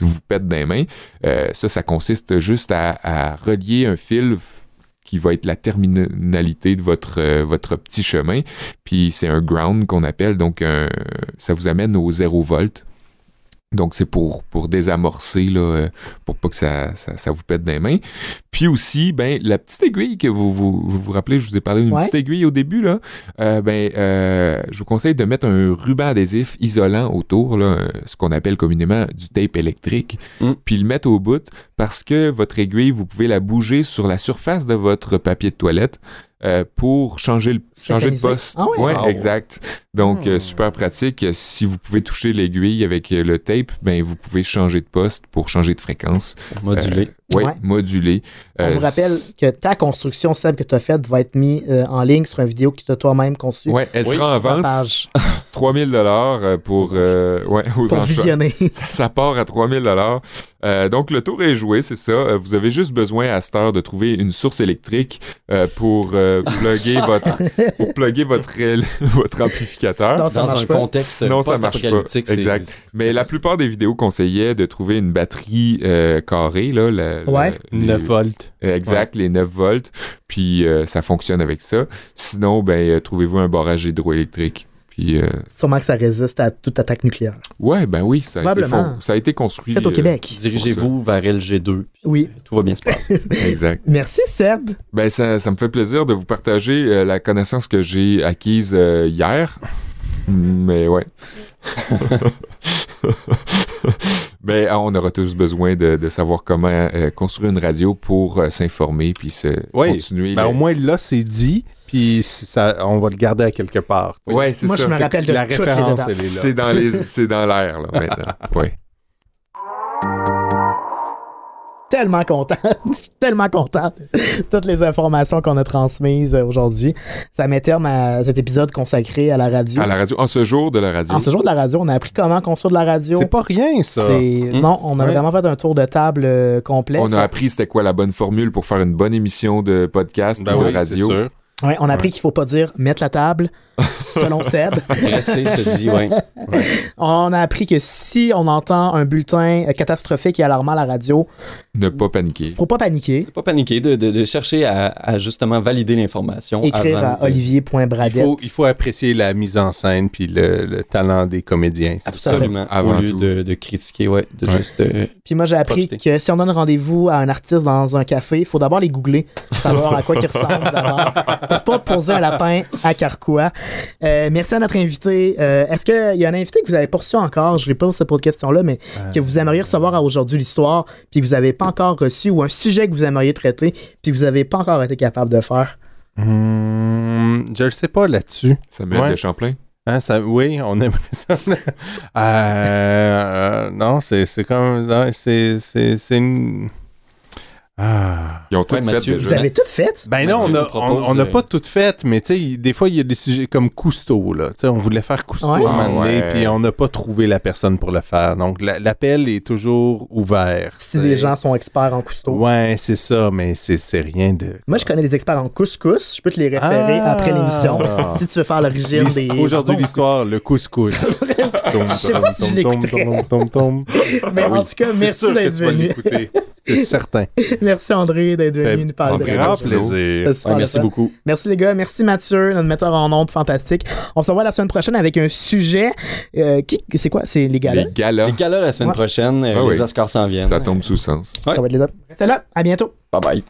vous pète les mains. Euh, ça, ça consiste juste à, relier un fil qui va être la terminalité de votre, euh, votre petit chemin. Puis c'est un ground qu'on appelle, donc un- ça vous amène au 0 volt. Donc c'est pour, pour désamorcer, là, euh, pour pas que ça, ça, ça vous pète les mains. Puis aussi, ben, la petite aiguille que vous vous, vous, vous rappelez, je vous ai parlé d'une Ouais. petite aiguille au début, là. euh, ben, euh, je vous conseille de mettre un ruban adhésif isolant autour, là, ce qu'on appelle communément du tape électrique, Mm. puis le mettre au bout parce que votre aiguille, vous pouvez la bouger sur la surface de votre papier de toilette euh, pour changer, le, changer de poste. Ah ouais? Wow. exact. Donc, euh, Hmm. super pratique. Si vous pouvez toucher l'aiguille avec le tape, ben, vous pouvez changer de poste pour changer de fréquence. Modulé. Ouais, Ouais. modulé. On Euh, vous rappelle que ta construction, Seb, que tu as faite, va être mise euh, en ligne sur une vidéo que tu as toi-même conçue. Ouais, elle Oui, sera en vente. page 3000 dollars pour euh, ouais, aux pour visionner. Ça, ça part à 3000 dollars. Donc le tour est joué, c'est ça. Euh, vous avez juste besoin à cette heure de trouver une source électrique euh, pour euh, plugger votre pour plugger votre amplificateur. Sinon, ça Dans marche un pas. contexte Sinon, ça marche pas. Exact. Mais la plupart des vidéos conseillaient de trouver une batterie euh, carrée là, la- la- Ouais. les- 9 volts. Euh, Exact, les 9 volts. Puis euh, ça fonctionne avec ça. Sinon, ben, euh, trouvez-vous un barrage hydroélectrique. Puis, euh, Sûrement que ça résiste à toute attaque nucléaire. ouais, ben oui, ça a, été, ça a été construit. Fait au euh, Québec. Dirigez-vous vers LG2. puis Oui. Tout va bien se passer. exact. Merci, Seb. Ben, ça, ça me fait plaisir de vous partager euh, la connaissance que j'ai acquise euh, hier. Mais ouais. Ben, ah, on aura tous besoin de, de savoir comment euh, construire une radio pour euh, s'informer puis se Oui. continuer. Ben, au moins, là, c'est dit, puis ça, on va le garder à quelque part. tu sais. Ouais, c'est Moi, ça. je me rappelle de la toutes les référence. C'est dans les, c'est dans l'air là maintenant. Ouais. Tellement content. Je suis tellement content de toutes les informations qu'on a transmises euh, aujourd'hui. Ça met terme à cet épisode consacré à la radio. À la radio, en ce jour de la radio. En ce jour de la radio, on a appris comment construire de la radio. C'est pas rien, ça. C'est- Mm. Non, on a Ouais. vraiment fait un tour de table euh, complet. On a appris c'était quoi la bonne formule pour faire une bonne émission de podcast Ben ou de oui, radio. Ouais, on a appris qu'il faut pas dire mettre la table, selon Seb. Dresser se dit, ouais. On a appris que si on entend un bulletin catastrophique et alarmant à la radio, Ne pas paniquer. faut pas paniquer. Pas paniquer, de, de- de chercher à, à justement valider l'information. Écrire avant à de- Il olivier.bradette. faut, il faut apprécier la mise en scène puis le, le talent des comédiens. c'est ça. Absolument. Avant Au lieu tout. de, de critiquer, ouais, de Ouais. juste. euh, Puis moi, j'ai appris Profiter. que si on donne rendez-vous à un artiste dans un café, il faut d'abord les googler, savoir à quoi il ressemble d'abord, pour pas poser un lapin à Carquois. Euh, merci à notre invité. Euh, Est-ce qu'il y a un invité que vous avez pas reçu encore? Je ne pas cette question-là, mais que vous aimeriez recevoir à aujourd'hui l'histoire, puis que vous n'avez pas encore reçu, ou un sujet que vous aimeriez traiter, puis que vous n'avez pas encore été capable de faire? Hum, je le sais pas là-dessus. Samuel Ouais. de Champlain. Hein, ça, oui, on aimerait ça. Euh, euh, non, c'est c'est comme. non, C'est c'est- c'est une. Ah. Ils ont tout Ouais, fait Mathieu, déjà. Vous avez tout fait? Ben non, on Mathieu n'a euh, pas tout fait, mais tu sais, des fois, il y a des sujets comme Cousteau, là. Tu sais, on voulait faire Cousteau Ouais. à un moment donné, Ah puis on n'a pas trouvé la personne pour le faire. Donc, la- l'appel est toujours ouvert. Si des gens sont experts en cousteau. Ouais, c'est ça, mais c'est c'est rien de. Moi, je connais des experts en couscous. Je peux te les référer Ah. après l'émission. Si tu veux faire l'origine des. Aujourd'hui, l'histoire, le couscous. Je sais pas si je l'écouterais. Mais Ah en tout cas, merci d'être venu. C'est certain. Merci André d'être venu Fait nous parler de. Grand plaisir. Ouais, merci fun. beaucoup. Merci les gars, merci Mathieu, notre metteur en ondes fantastique. On se revoit la semaine prochaine avec un sujet euh, qui c'est quoi? C'est les gars Les galas. Les galas la semaine Ouais. prochaine, euh, Ah les oui. Oscars s'en viennent. Ça tombe sous sens. Ouais. Ça va être les autres. Restez là, à bientôt. Bye bye.